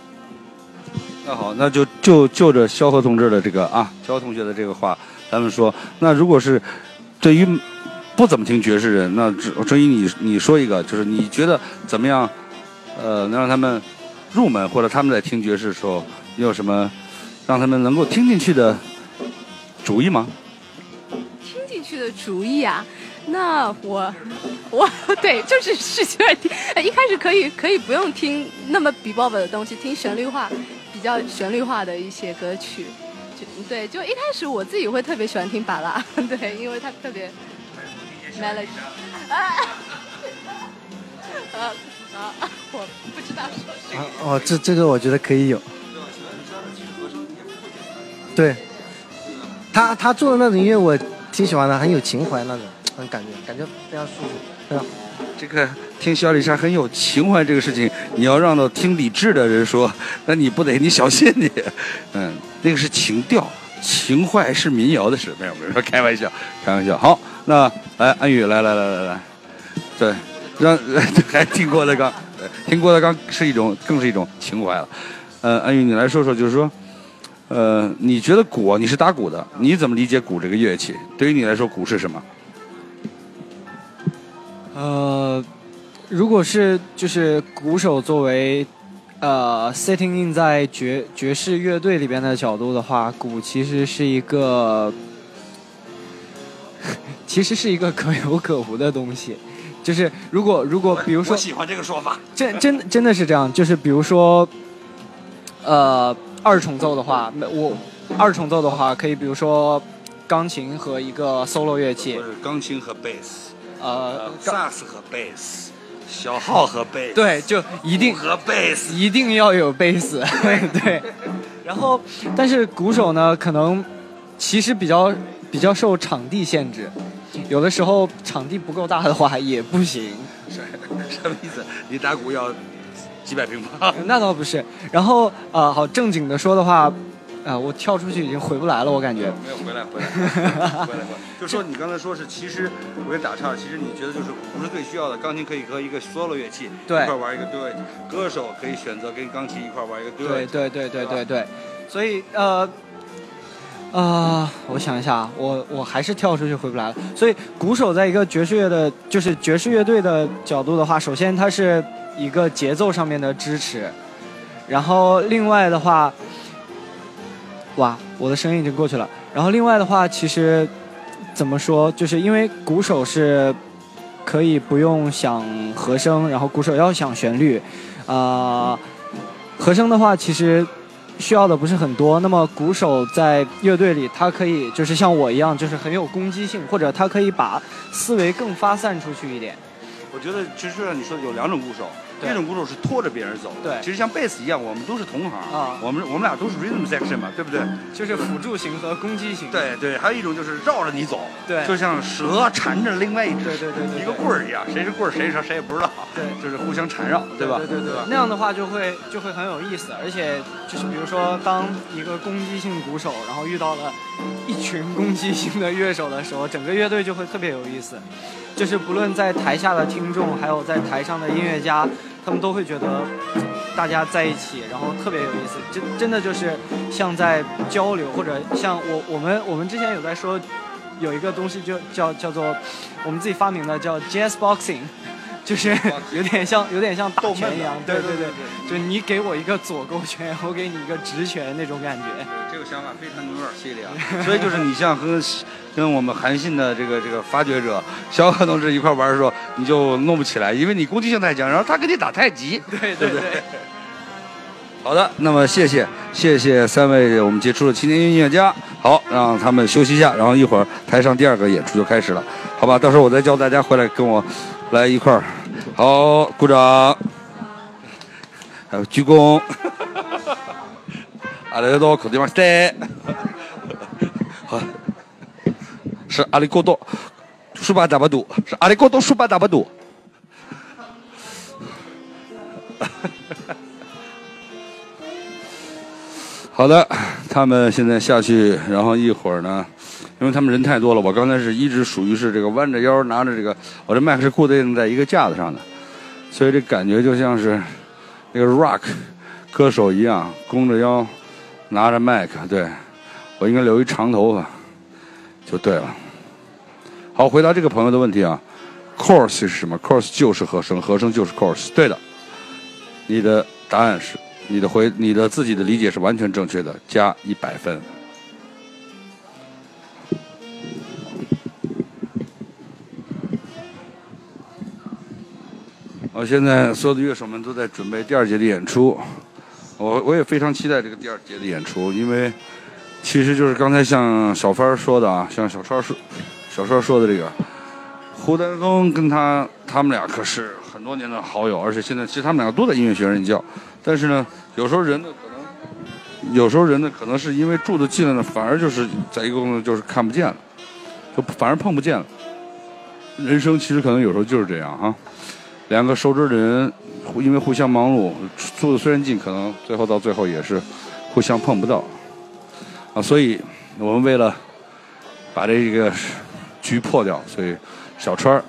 那好，那就就就着萧何同志的这个啊，萧何同学的这个话，咱们说，那如果是对于不怎么听爵士人，那这郑一你你说一个，就是你觉得怎么样？呃，能让他们入门，或者他们在听爵士的时候，你有什么让他们能够听进去的主意吗？听进去的主意啊，那我 我对就是使劲儿听，一开始可以可以不用听那么 bebop 的东西，听旋律化比较旋律化的一些歌曲，就对，就一开始我自己会特别喜欢听巴拉，对，因为它特别 melody，啊，呃啊，我不知道说谁。啊哦，这这个我觉得可以有。对，他他做的那种音乐我挺喜欢的，很有情怀那种，很感觉感觉非常舒服，非常。这个听小李莎很有情怀这个事情，你要让到听理智的人说，那你不得你小心你，嗯，那个是情调，情怀是民谣的事，没有没有，开玩笑，开玩笑。好，那来安宇来来来来来，对，让 还听郭德纲，听郭德纲是一种更是一种情怀了。呃，安宇你来说说，就是说，呃，你觉得鼓，你是打鼓的，你怎么理解鼓这个乐器？对于你来说，鼓是什么？呃，如果是就是鼓手作为呃 sitting in 在爵爵士乐队里边的角度的话，鼓其实是一个 其实是一个可有可无的东西。就是如果如果比如说我喜欢这个说法。真真真的是这样，就是比如说，呃，二重奏的话，没我二重奏的话，可以比如说钢琴和一个 solo 乐器。或，者钢琴和贝斯，呃，萨克斯和贝斯，小号和贝斯，对，就一定和贝斯，一定要有贝斯，对。然后，但是鼓手呢，可能其实比较比较受场地限制，有的时候场地不够大的话也不行。什什么意思？你打鼓要几百平方？那倒不是。然后呃，好正经的说的话，呃，我跳出去已经回不来了，我感觉。没有回来，回来，回来，回来。就说你刚才说是，其实我给打岔，其实你觉得就是鼓是最需要的，钢琴可以和一个 solo 乐器对一块玩一个 duet，歌手可以选择跟钢琴一块玩一个。对对对对对对，所以呃呃，我想一下，我我还是跳出去回不来了。所以鼓手在一个爵士乐的，就是爵士乐队的角度的话，首先它是一个节奏上面的支持，然后另外的话，哇，我的声音已经过去了。然后另外的话，其实怎么说，就是因为鼓手是可以不用想和声，然后鼓手要想旋律，啊、和声的话，其实需要的不是很多。那么鼓手在乐队里，他可以就是像我一样，就是很有攻击性，或者他可以把思维更发散出去一点。我觉得其实你说的有两种鼓手，对一种鼓手是拖着别人走，对其实像贝斯一样，我们都是同行啊我们我们俩都是 rhythm section 嘛，对不对？就是辅助型和攻击型。对对，还有一种就是绕着你走，对就像蛇缠着另外一只对对对一个棍儿一样，谁是棍儿谁是蛇谁也不知道，对就是互相缠绕，对吧？对对对？那样的话就会就会很有意思，而且就是比如说，当一个攻击性鼓手，然后遇到了一群攻击性的乐手的时候，整个乐队就会特别有意思。就是不论在台下的听众，还有在台上的音乐家，他们都会觉得大家在一起，然后特别有意思。真真的就是像在交流，或者像我我们我们之前有在说，有一个东西就叫叫做我们自己发明的叫 jazz boxing。就是有点像，有点像打拳一样，对对对，就你给我一个左勾拳，我给你一个直拳那种感觉。这个想法非常牛耳犀利啊！所以就是你像和 跟我们韩信的这个这个发掘者小可同志一块玩的时候，你就弄不起来，因为你攻击性太强，然后他跟你打太极。对对对对，好的，那么谢谢谢谢三位我们杰出的青年音乐家。好，让他们休息一下，然后一会儿台上第二个演出就开始了，好吧？到时候我再叫大家回来跟我来一块儿。好，鼓掌，还有鞠躬。阿里多口地方塞，好，是阿里戈多，舒巴达巴杜，是阿里戈多舒巴达巴杜。好的，他们现在下去，然后一会儿呢，因为他们人太多了，我刚才是一直属于是这个弯着腰拿着这个，我这麦克是固定在一个架子上的，所以这感觉就像是那个 rock 歌手一样，弓着腰拿着麦克，对我应该留一长头发就对了。好，回答这个朋友的问题啊，course 是什么？course 就是和声，和声就是 course 对的。你的答案是，你的回，你的自己的理解是完全正确的，加一百分。好，现在所有的乐手们都在准备第二节的演出，我我也非常期待这个第二节的演出，因为其实就是刚才像小帆说的啊，像小川说，小川说的这个，胡丹峰跟他他们俩可是很多年的好友，而且现在其实他们两个都在音乐学院任教，但是呢，有时候人呢可能，有时候人呢可能是因为住的近了呢，反而就是在一个公司就是看不见了，就反而碰不见了。人生其实可能有时候就是这样哈、两个熟知的人，因为互相忙碌，住的虽然近，可能最后到最后也是互相碰不到啊。所以我们为了把这个局破掉，所以小川儿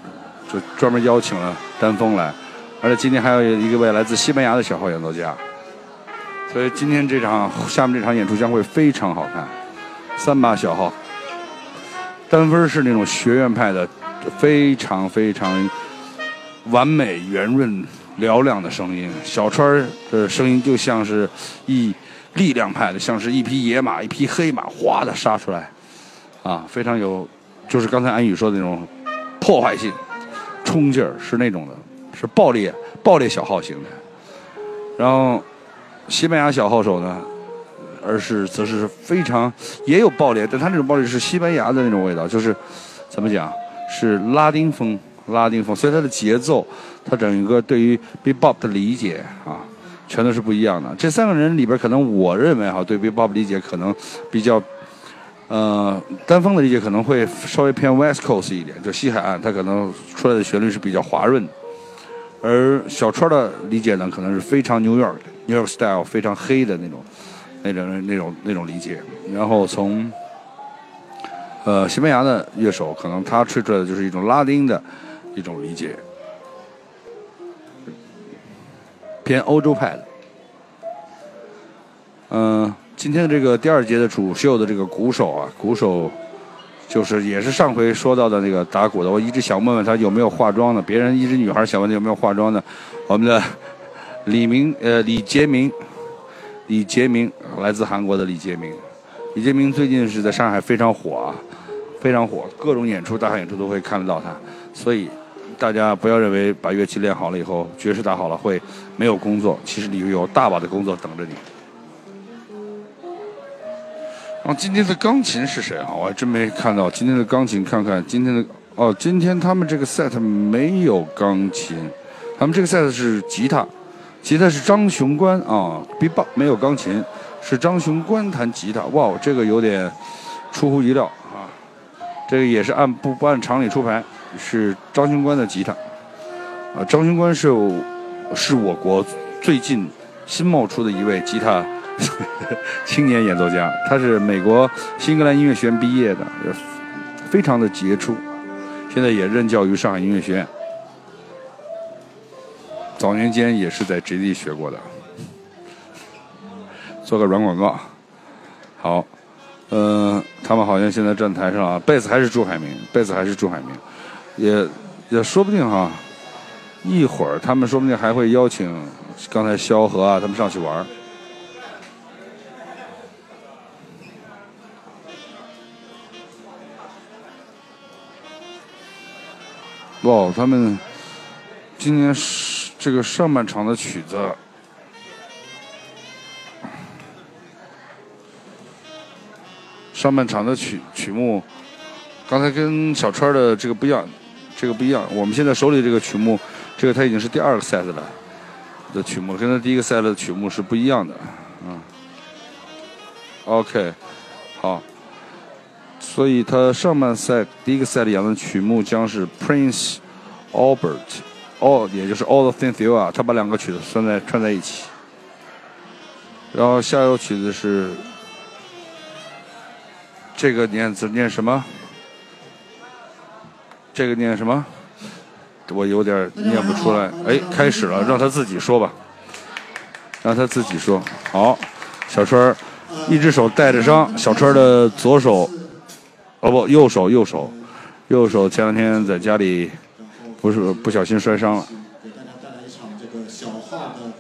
就专门邀请了丹峰来，而且今天还有一个位来自西班牙的小号演奏家，所以今天这场下面这场演出将会非常好看。三把小号，丹峰是那种学院派的，非常非常完美、圆润、嘹亮的声音。小川儿的声音就像是一力量派的，像是一匹野马、一匹黑马，哗的杀出来，啊，非常有，就是刚才安宇说的那种破坏性、冲劲儿，是那种的，是爆裂、爆裂小号型的。然后西班牙小号手呢，而是则是非常也有爆裂，但他那种爆裂是西班牙的那种味道，就是怎么讲，是拉丁风、拉丁风，所以它的节奏，它整个对于 bebop 的理解啊，全都是不一样的。这三个人里边，可能我认为哈，对 b b o p 理解可能比较，呃，单峰的理解可能会稍微偏 West Coast 一点，就西海岸，它可能出来的旋律是比较滑润。而小川的理解呢，可能是非常 New York New York style 非常黑的那种，那种那种那种理解。然后从呃西班牙的乐手，可能他吹出来的就是一种拉丁的一种理解，偏欧洲派的。嗯、今天的这个第二节的主秀的这个鼓手啊，鼓手就是也是上回说到的那个打鼓的，我一直想问问他有没有化妆的，别人一直女孩想问他有没有化妆的，我们的李明呃李杰明，李杰明来自韩国的李杰明，李杰明最近是在上海非常火啊，非常火，各种演出大型演出都会看得到他，所以大家不要认为把乐器练好了以后，爵士打好了会没有工作，其实你有大把的工作等着你。然后今天的钢琴是谁啊？我还真没看到今天的钢琴，看看今天的哦，今天他们这个 set 没有钢琴，他们这个 set 是吉他，吉他是张雄关啊，bebop 没有钢琴，是张雄关弹吉他，哇，这个有点出乎意料啊，这个也是按不不按常理出牌，是张雄关的吉他，啊，张雄关是是我国最近新冒出的一位吉他 青年演奏家，他是美国新英格兰音乐学院毕业的，非常的杰出，现在也任教于上海音乐学院。早年间也是在 J.D. 学过的，做个软广告。好，呃，他们好像现在站台上啊，贝斯还是朱海明，贝斯还是朱海明，也也说不定哈，一会儿他们说不定还会邀请刚才萧何啊他们上去玩儿。哇，他们今年这个上半场的曲子，上半场的曲曲目，刚才跟小川的这个不一样，这个不一样。我们现在手里这个曲目，这个它已经是第二个 set 了的曲目，跟它第一个 set 的曲目是不一样的。嗯，OK，好。所以他上半赛第一个赛里演的曲目将是 Prince Albert All，，也就是 All the Things You Are，他把两个曲子算在串在一起。然后下一首曲子是这个念字念什么？这个念什么？我有点念不出来。哎，开始了，让他自己说吧，让他自己说。好，小川儿一只手带着伤，小川儿的左手。哦不，右手右手，右手前两天在家里不是不小心摔伤了。给大家带来一场这个小号的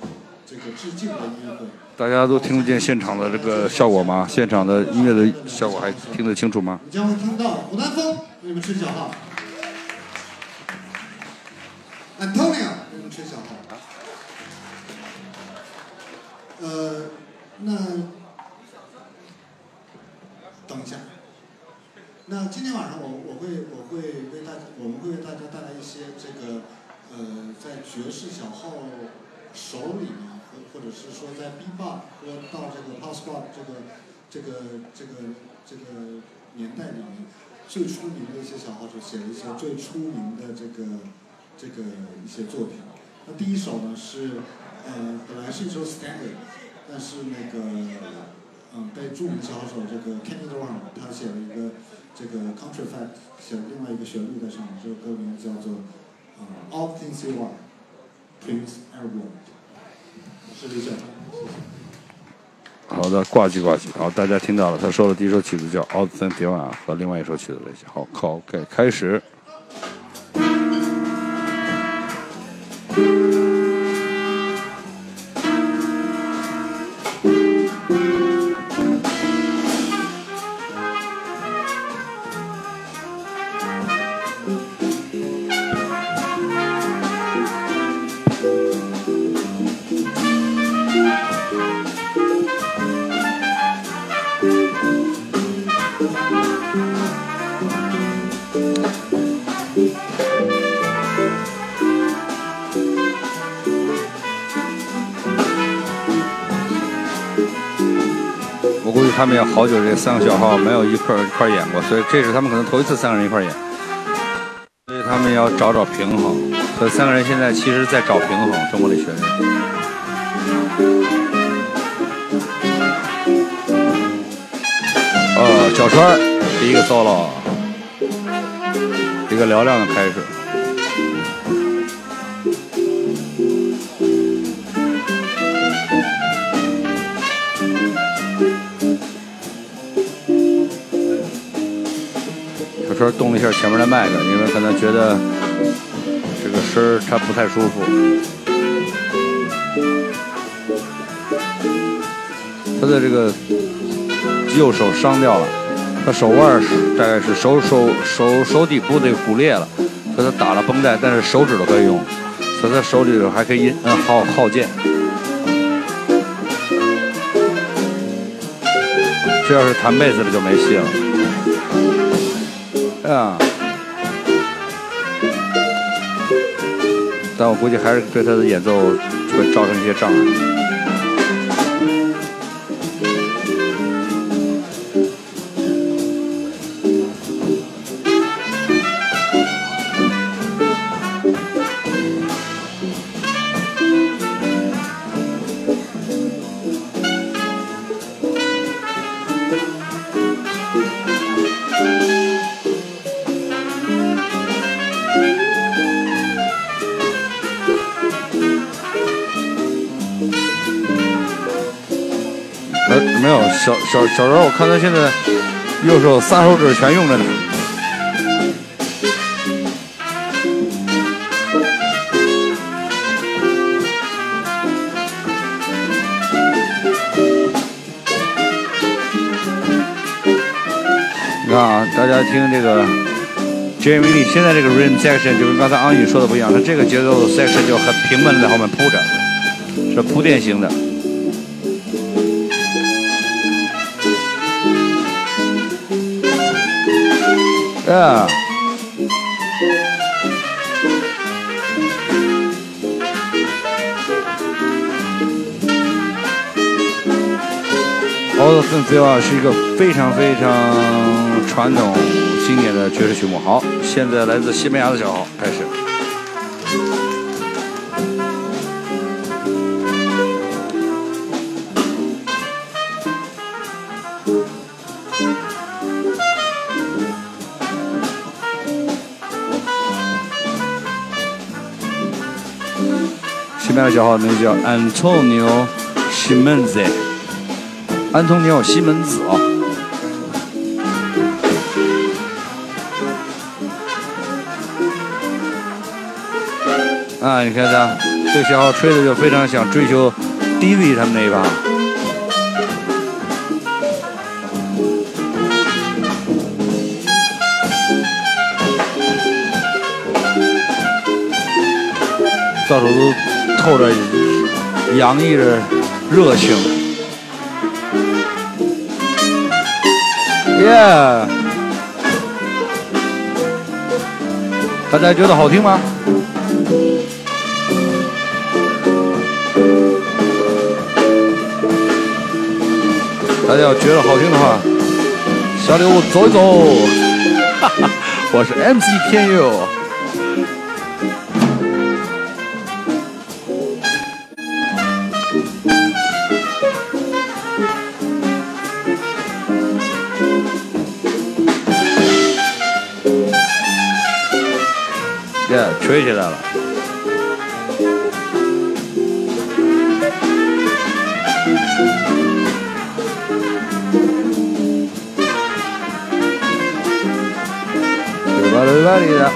这个致敬的音乐。大家都听得见现场的这个效果吗？现场的音乐的效果还听得清楚吗？将会听到胡南风你们吹小号，Antonio 为你们吹小号。呃，那等一下。那今天晚上我我会我会为大家我们会为大家带来一些这个呃在爵士小号手里面，或或者是说在 B-box 和到这个 House Bop 这个这个这个这个年代里面最出名的一些小号手写了一些最出名的这个这个一些作品。那第一首呢是呃本来是一首 standard，但是那个嗯被著名小手这个 Kenny d o r a n 他写了一个。这个 Country Fact 写了另外一个旋律在上面，这首歌名叫做呃 All Things You Are，Prince e r w o n 是李选。好的，挂机挂机。好，大家听到了，他说的第一首曲子叫《All Things You Are》和另外一首曲子类型。好，，OK，开始。估计他们也好久这三个小号没有一块一块演过，所以这是他们可能头一次三个人一块演，所以他们要找找平衡。所以三个人现在其实在找平衡，中国的学生。呃，小川第一个 solo，一个嘹亮的开始。小川动了一下前面的麦克，因为可能觉得这个声儿他不太舒服。他的这个右手伤掉了，他手腕是大概是手手手手底部这个骨裂了，所以他打了绷带，但是手指头可以用，所以他手里头还可以印嗯号号键。这要是弹贝斯的就没戏了。啊，但我估计还是对他的演奏会造成一些障碍。小小时候，我看他现在右手仨手指全用着呢。你看啊，大家听这个 Jamie Lee 现在这个 rhythm section 就跟刚才昂宇说的不一样，他这个节奏 section 就很平稳的在后面铺着，是铺垫型的。Yeah. All the Things You Are 是一个非常非常传统经典的爵士曲目。好，现在来自西班牙的小号西班牙小号名字叫 Antonio Simenze，安东尼奥·西门子啊。啊，你看他这个小号吹的就非常想追求 Dizzy 他们那一把。到处都透着洋溢着热情。耶！大家觉得好听吗？大家要觉得好听的话，小礼物走一走。我是 MC 天佑。吹起来了。对吧对吧里的啊。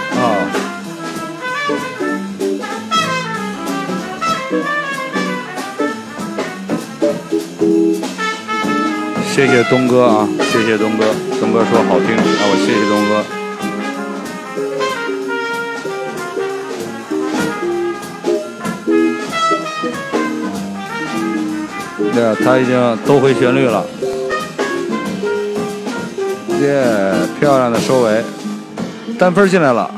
谢谢东哥啊，谢谢东哥，东哥说好听，那我谢谢东哥。对，他已经都回旋律了。耶，漂亮的收尾，单分进来了。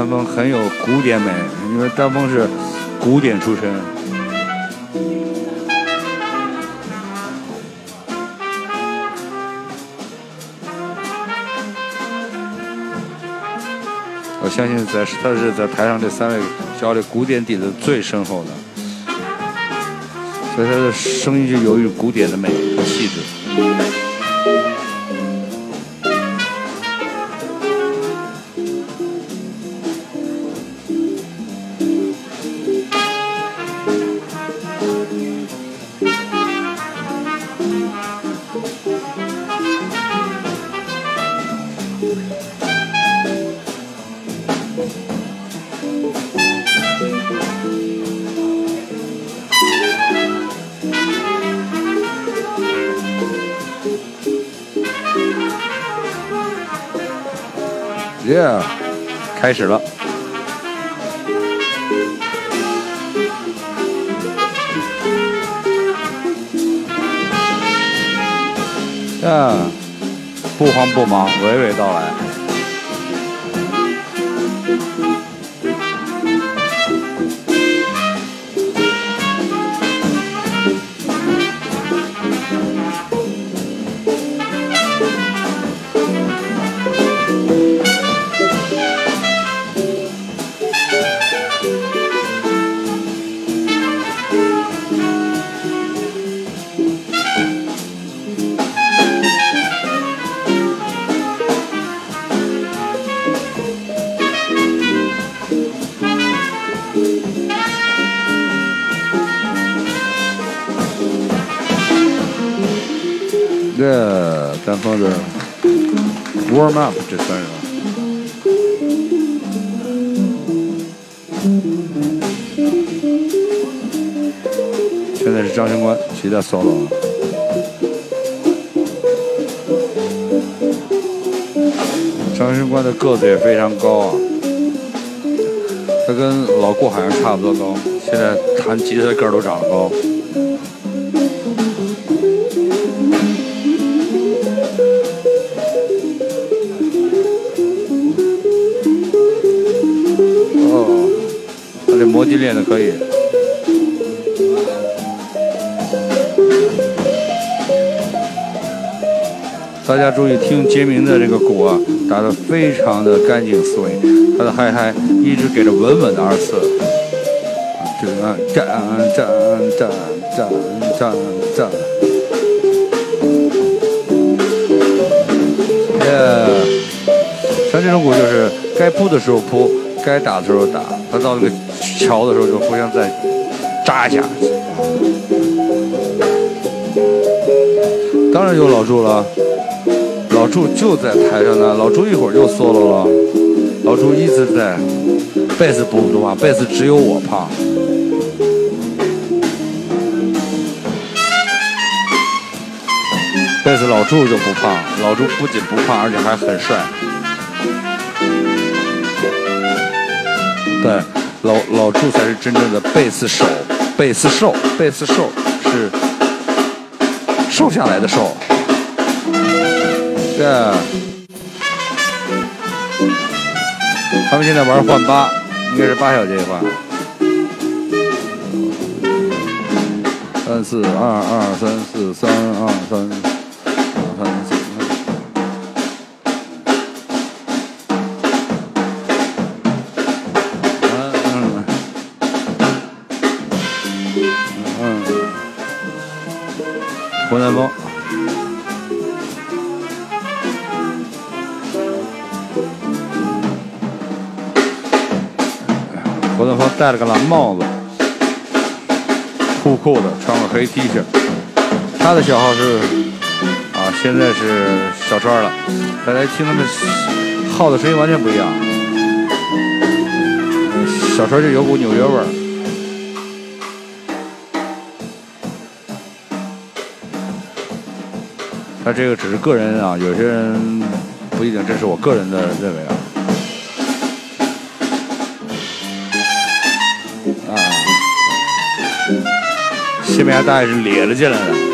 丹峰很有古典美，因为丹峰是古典出身。我相信在他是在台上这三位教的古典底子最深厚的，所以他的声音就有一种古典的美和气质。开始了。嗯，不慌不忙，娓娓道来。Warm up 这算是吧？现在是张军官谁在 solo。张军官的个子也非常高啊，他跟老顾好像差不多高，现在弹吉他的个儿都长得高。他这魔笛练的可以。大家注意听杰明的这个鼓啊，打得非常的干净思维，他的嗨嗨一直给着稳稳的二次。这个啊，战战战战战战。耶，像这种鼓就是该扑的时候扑，该打的时候打，他到那个桥的时候就互相再扎一下。当然有老祝了，老祝就在台上呢，老祝一会儿就 solo 了，老祝一直在，贝斯不不怕，贝斯只有我怕。贝斯老祝就不怕，老祝不仅不怕，而且还很帅。老祝才是真正的贝斯手，贝斯手，贝斯手是瘦下来的瘦。对，他们现在玩换八，应该是八小节一换。三四二二三四三二三。三戴了个蓝帽子，酷酷的，穿个黑 T 恤。他的小号是啊，现在是小川了。大家听他们号的声音完全不一样。小川就有股纽约味儿。他这个只是个人啊，有些人不一定，这是我个人的认为。啊，西班牙大爷是咧了进来的。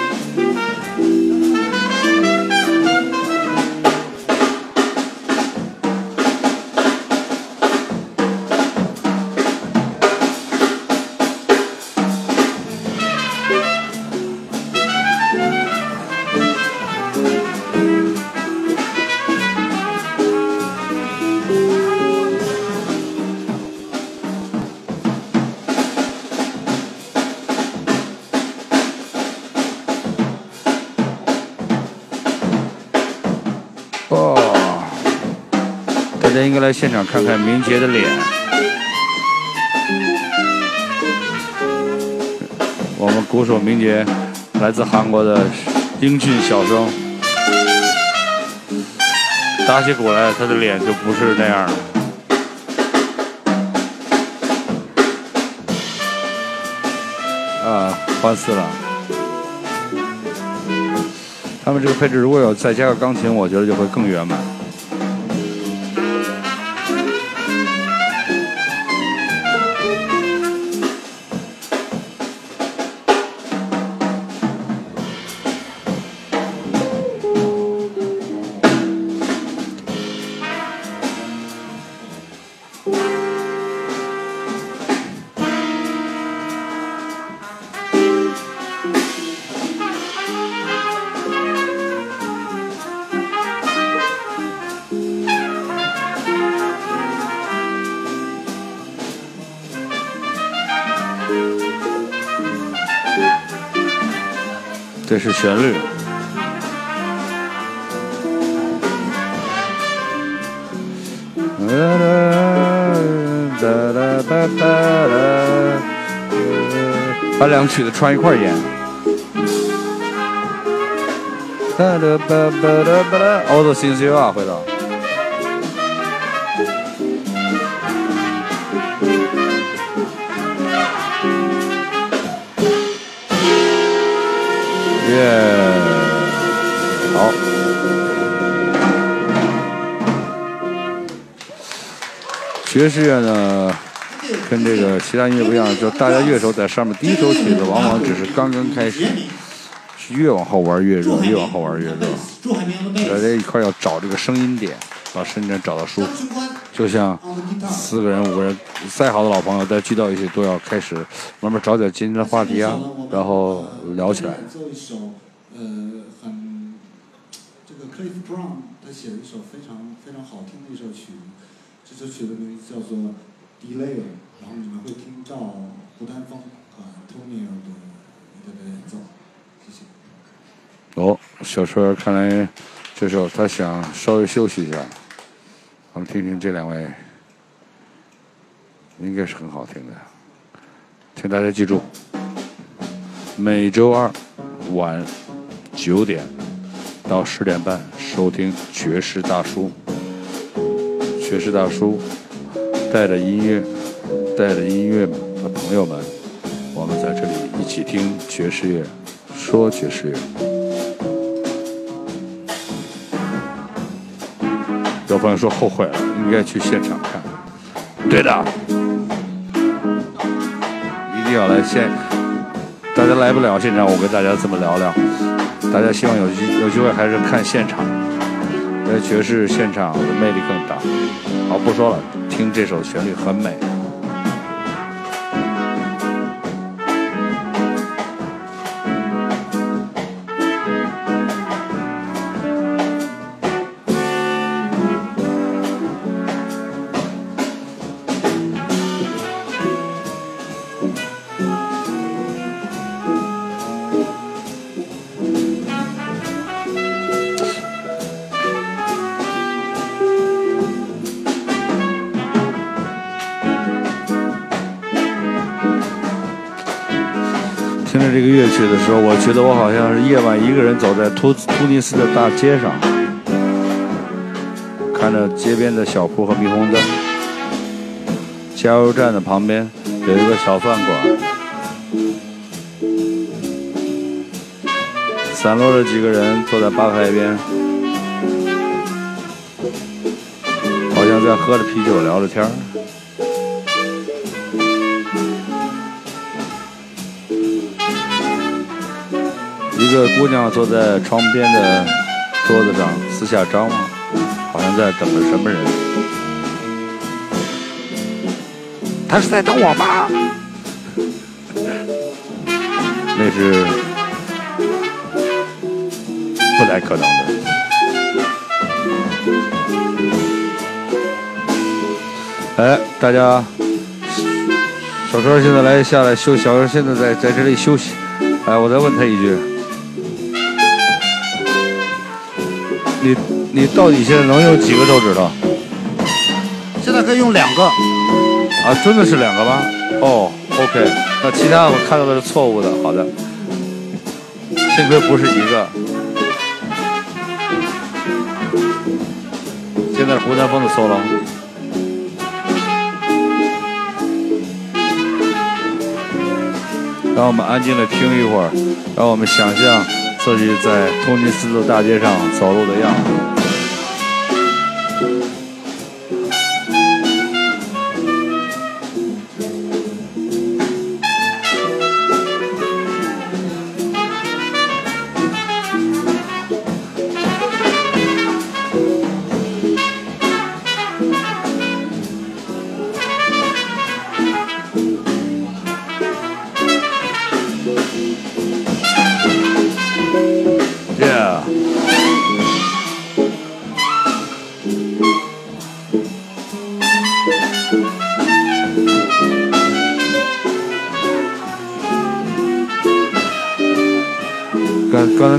该来现场看看明杰的脸。我们鼓手明杰来自韩国的英俊小生，打起鼓来，他的脸就不是那样了。啊，欢死了！他们这个配置如果有再加个钢琴，我觉得就会更圆满。旋律。把两个曲子串一块儿演。我都心碎啊，回头。耶，好。爵士乐呢，跟这个其他音乐不一样，就大家乐手在上面，第一首曲子往往只是刚刚开始，是越往后玩越热，越往后玩越热。大家一块要找这个声音点，把声音点找到舒服。就像四个人、五个人，再好的老朋友，在聚到一起都要开始慢慢找点今天的话题啊，然后聊起来。奏一首呃很这个 Cliff Brown 他写了一首非常非常好听的一首曲，这首曲子名字叫做 Delay，然后你们会听到胡丹峰啊 Tony 的一个的演奏，谢谢。哦，小车看来这时候他想稍微休息一下，我们听听这两位，应该是很好听的，请大家记住，每周二晚九点到十点半收听爵士大叔，爵士大叔带着音乐，带着音乐和朋友们，我们在这里一起听爵士乐，说爵士乐。有朋友说后悔了，应该去现场看。对的，一定要来现。大家来不了现场，我跟大家这么聊聊。大家希望有机有机会还是看现场，因为爵士现场的魅力更大。好，不说了，听这首旋律很美。曲的时候，我觉得我好像是夜晚一个人走在突突尼斯的大街上，看着街边的小铺和霓虹灯，加油站的旁边有一个小饭馆，散落着几个人坐在吧台边，好像在喝着啤酒聊着天儿。一个姑娘坐在窗边的桌子上，四下张望，好像在等着什么人。她是在等我吗？那是不太可能的。哎，大家，小川现在来下来休息，小川现在在在这里休息。哎，我再问他一句。你你到底现在能用几个手指头？现在可以用两个。啊，真的是两个吗？哦，OK，那其他我看到的是错误的。好的，幸亏不是一个。现在是胡丹峰的 solo。让我们安静的听一会儿，让我们想象自己在突尼斯的大街上走路的样子。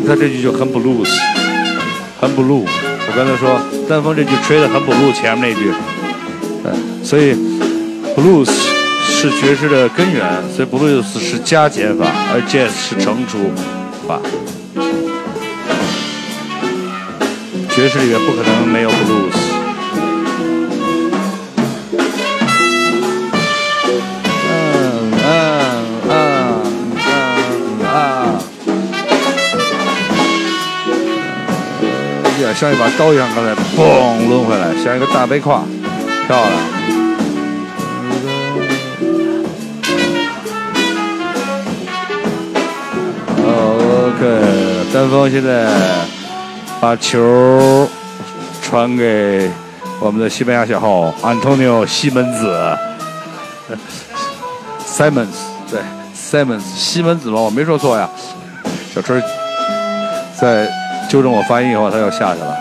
他这句就很 blues，很 blue。我刚才说丹峰这句吹的很 blue，前面那句，嗯，所以 blues 是爵士的根源，所以 blues 是加减法，而 jazz 是乘除法。爵士里面不可能没有 blues。像一把刀一样，刚才嘣抡回来，像一个大背胯，漂亮。OK，丹峰现在把球传给我们的西班牙小号 Antonio 西门子，Simons，对，Simons 西门子吗，我没说错呀。小春在纠正我发音以后，他又下去了。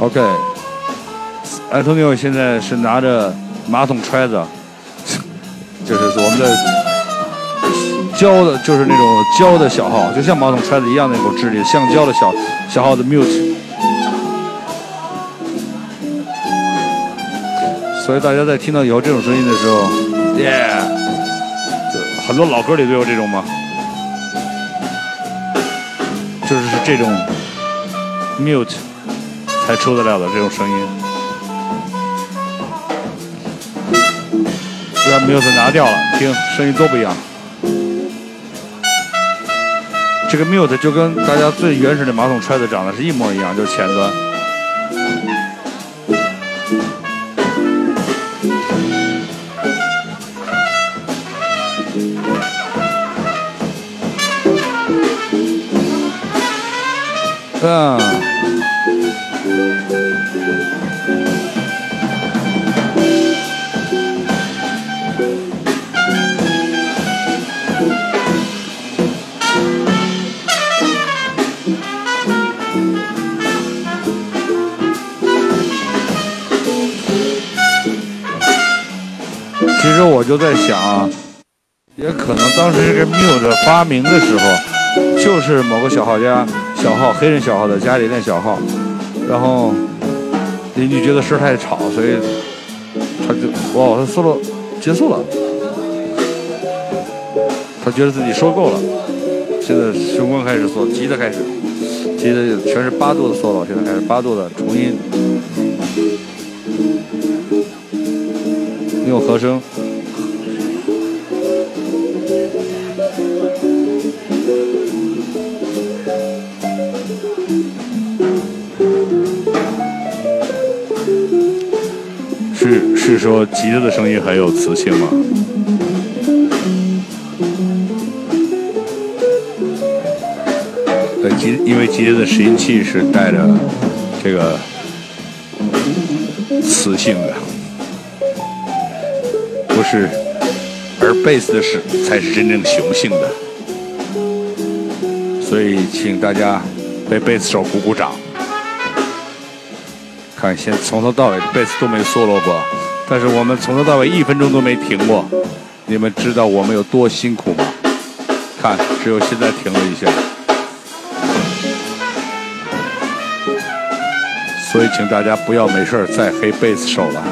OK，Antonio 现在是拿着马桶揣子，就是我们的。胶的，就是那种胶的小号，就像马桶揣子一样那种质地，橡胶的小小号的 mute。所以大家在听到以后这种声音的时候，yeah，很多老歌里都有这种嘛，这种 mute 才出得了的这种声音。虽然 mute 拿掉了，听声音都不一样。这个 mute 就跟大家最原始的马桶揣子长得是一模一样，就是前端。嗯。其实我就在想，也可能当时这个 mute 发明的时候，就是某个小号家小号黑人小号的家里练小号，然后邻居觉得声太吵，所以他就哇，他 solo 结束了，他觉得自己说够了，现在雄关开始做，急的开始，急的全是八度的 solo，现在开始八度的重音。用和声，说吉他的声音很有磁性吗？对，吉因为吉他的拾音器是带着这个磁性的。不是，而贝斯的是才是真正雄性的，所以请大家为贝斯手鼓鼓掌。看，先从头到尾贝斯都没 solo 过，但是我们从头到尾一分钟都没停过。你们知道我们有多辛苦吗？看，只有现在停了一下。所以请大家不要没事再黑贝斯手了。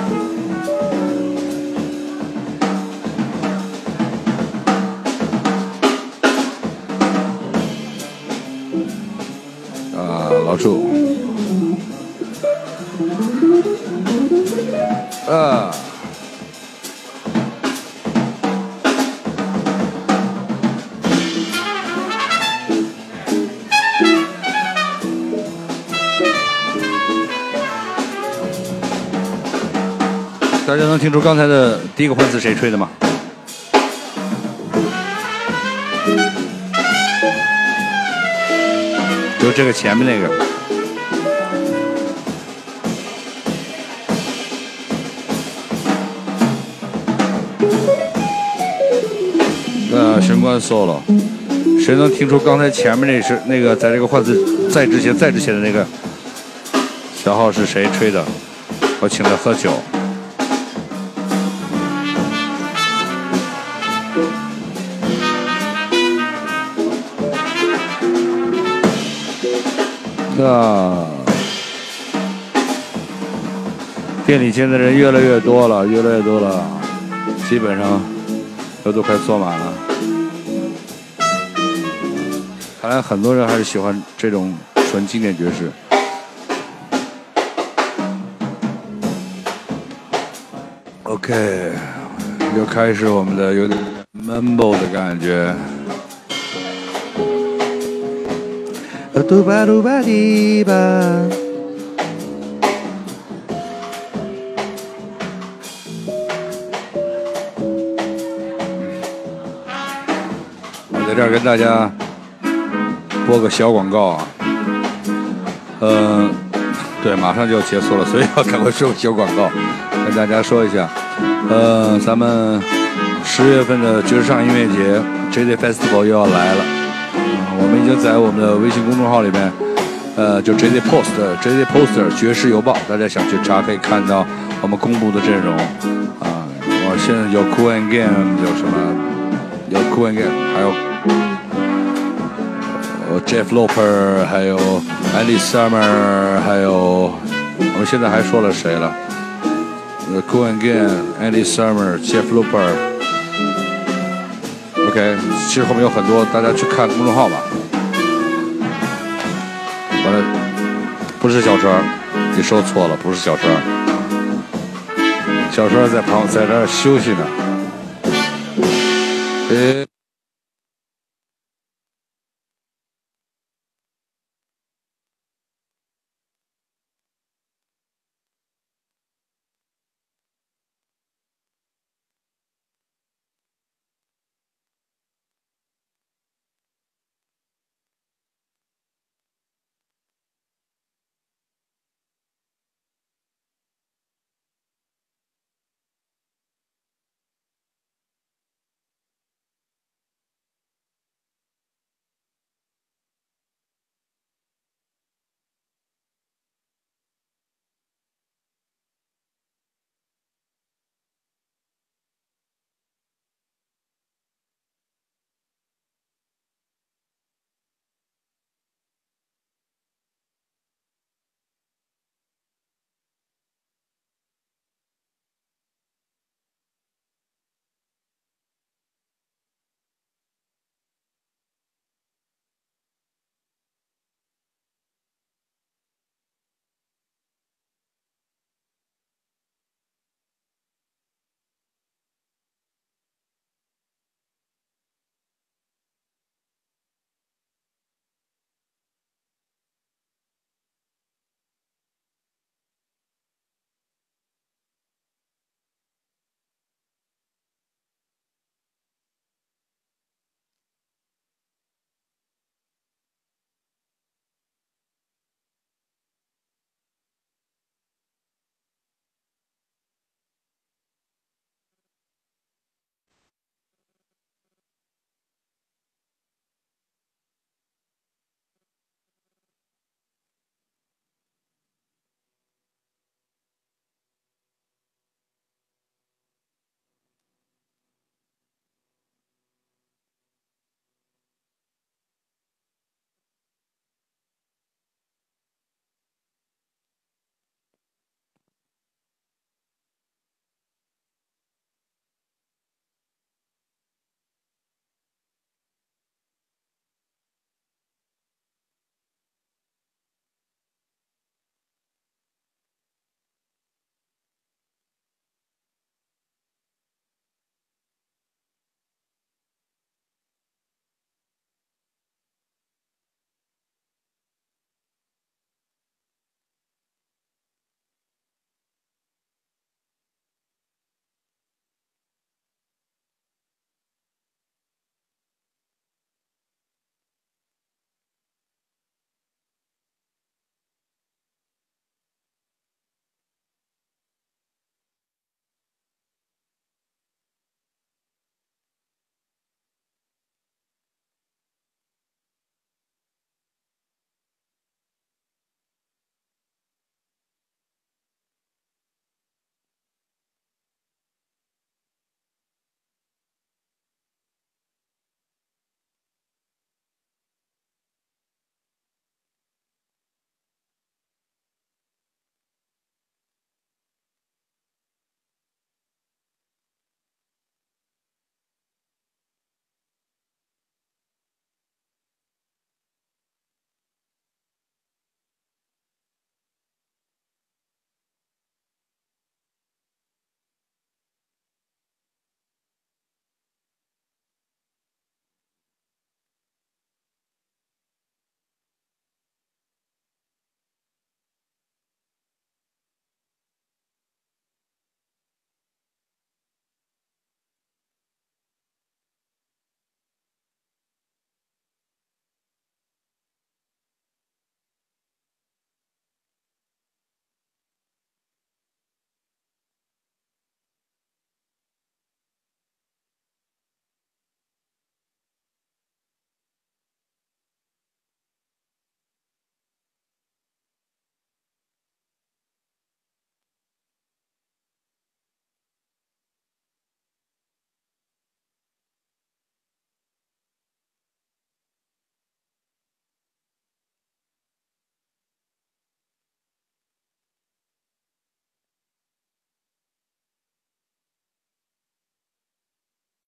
听出刚才的第一个换词谁吹的吗？就这个前面那个。呃，玄关 solo，谁能听出刚才前面那是那个在这个换词再之前再之前的那个小号是谁吹的？我请他喝酒。那店里现在人越来越多了，越来越多了，基本上都都快坐满了。看来很多人还是喜欢这种纯经典爵士。OK，又开始我们的有点 mumble 的感觉。嘟吧嘟吧滴吧。我在这儿跟大家播个小广告啊，嗯、对，马上就要结束了，所以要赶快说个小广告，跟大家说一下，呃，咱们十月份的爵士上音乐节 JD Festival 又要来了。我们已经在我们的微信公众号里面，呃，就 JD Post、JD Poster 爵士邮报，大家想去查可以看到我们公布的阵容。啊，我现在有 Cool and Game，有什么？有 Cool and Game，还有呃 Jeff Loper，还有 Andy Summer，还有我们现在还说了谁了？呃，Cool and Game，Andy Summer，Jeff Loper。OK，其实后面有很多，大家去看公众号吧。完了，不是小川，你说错了，不是小川，小川在旁在这儿休息呢。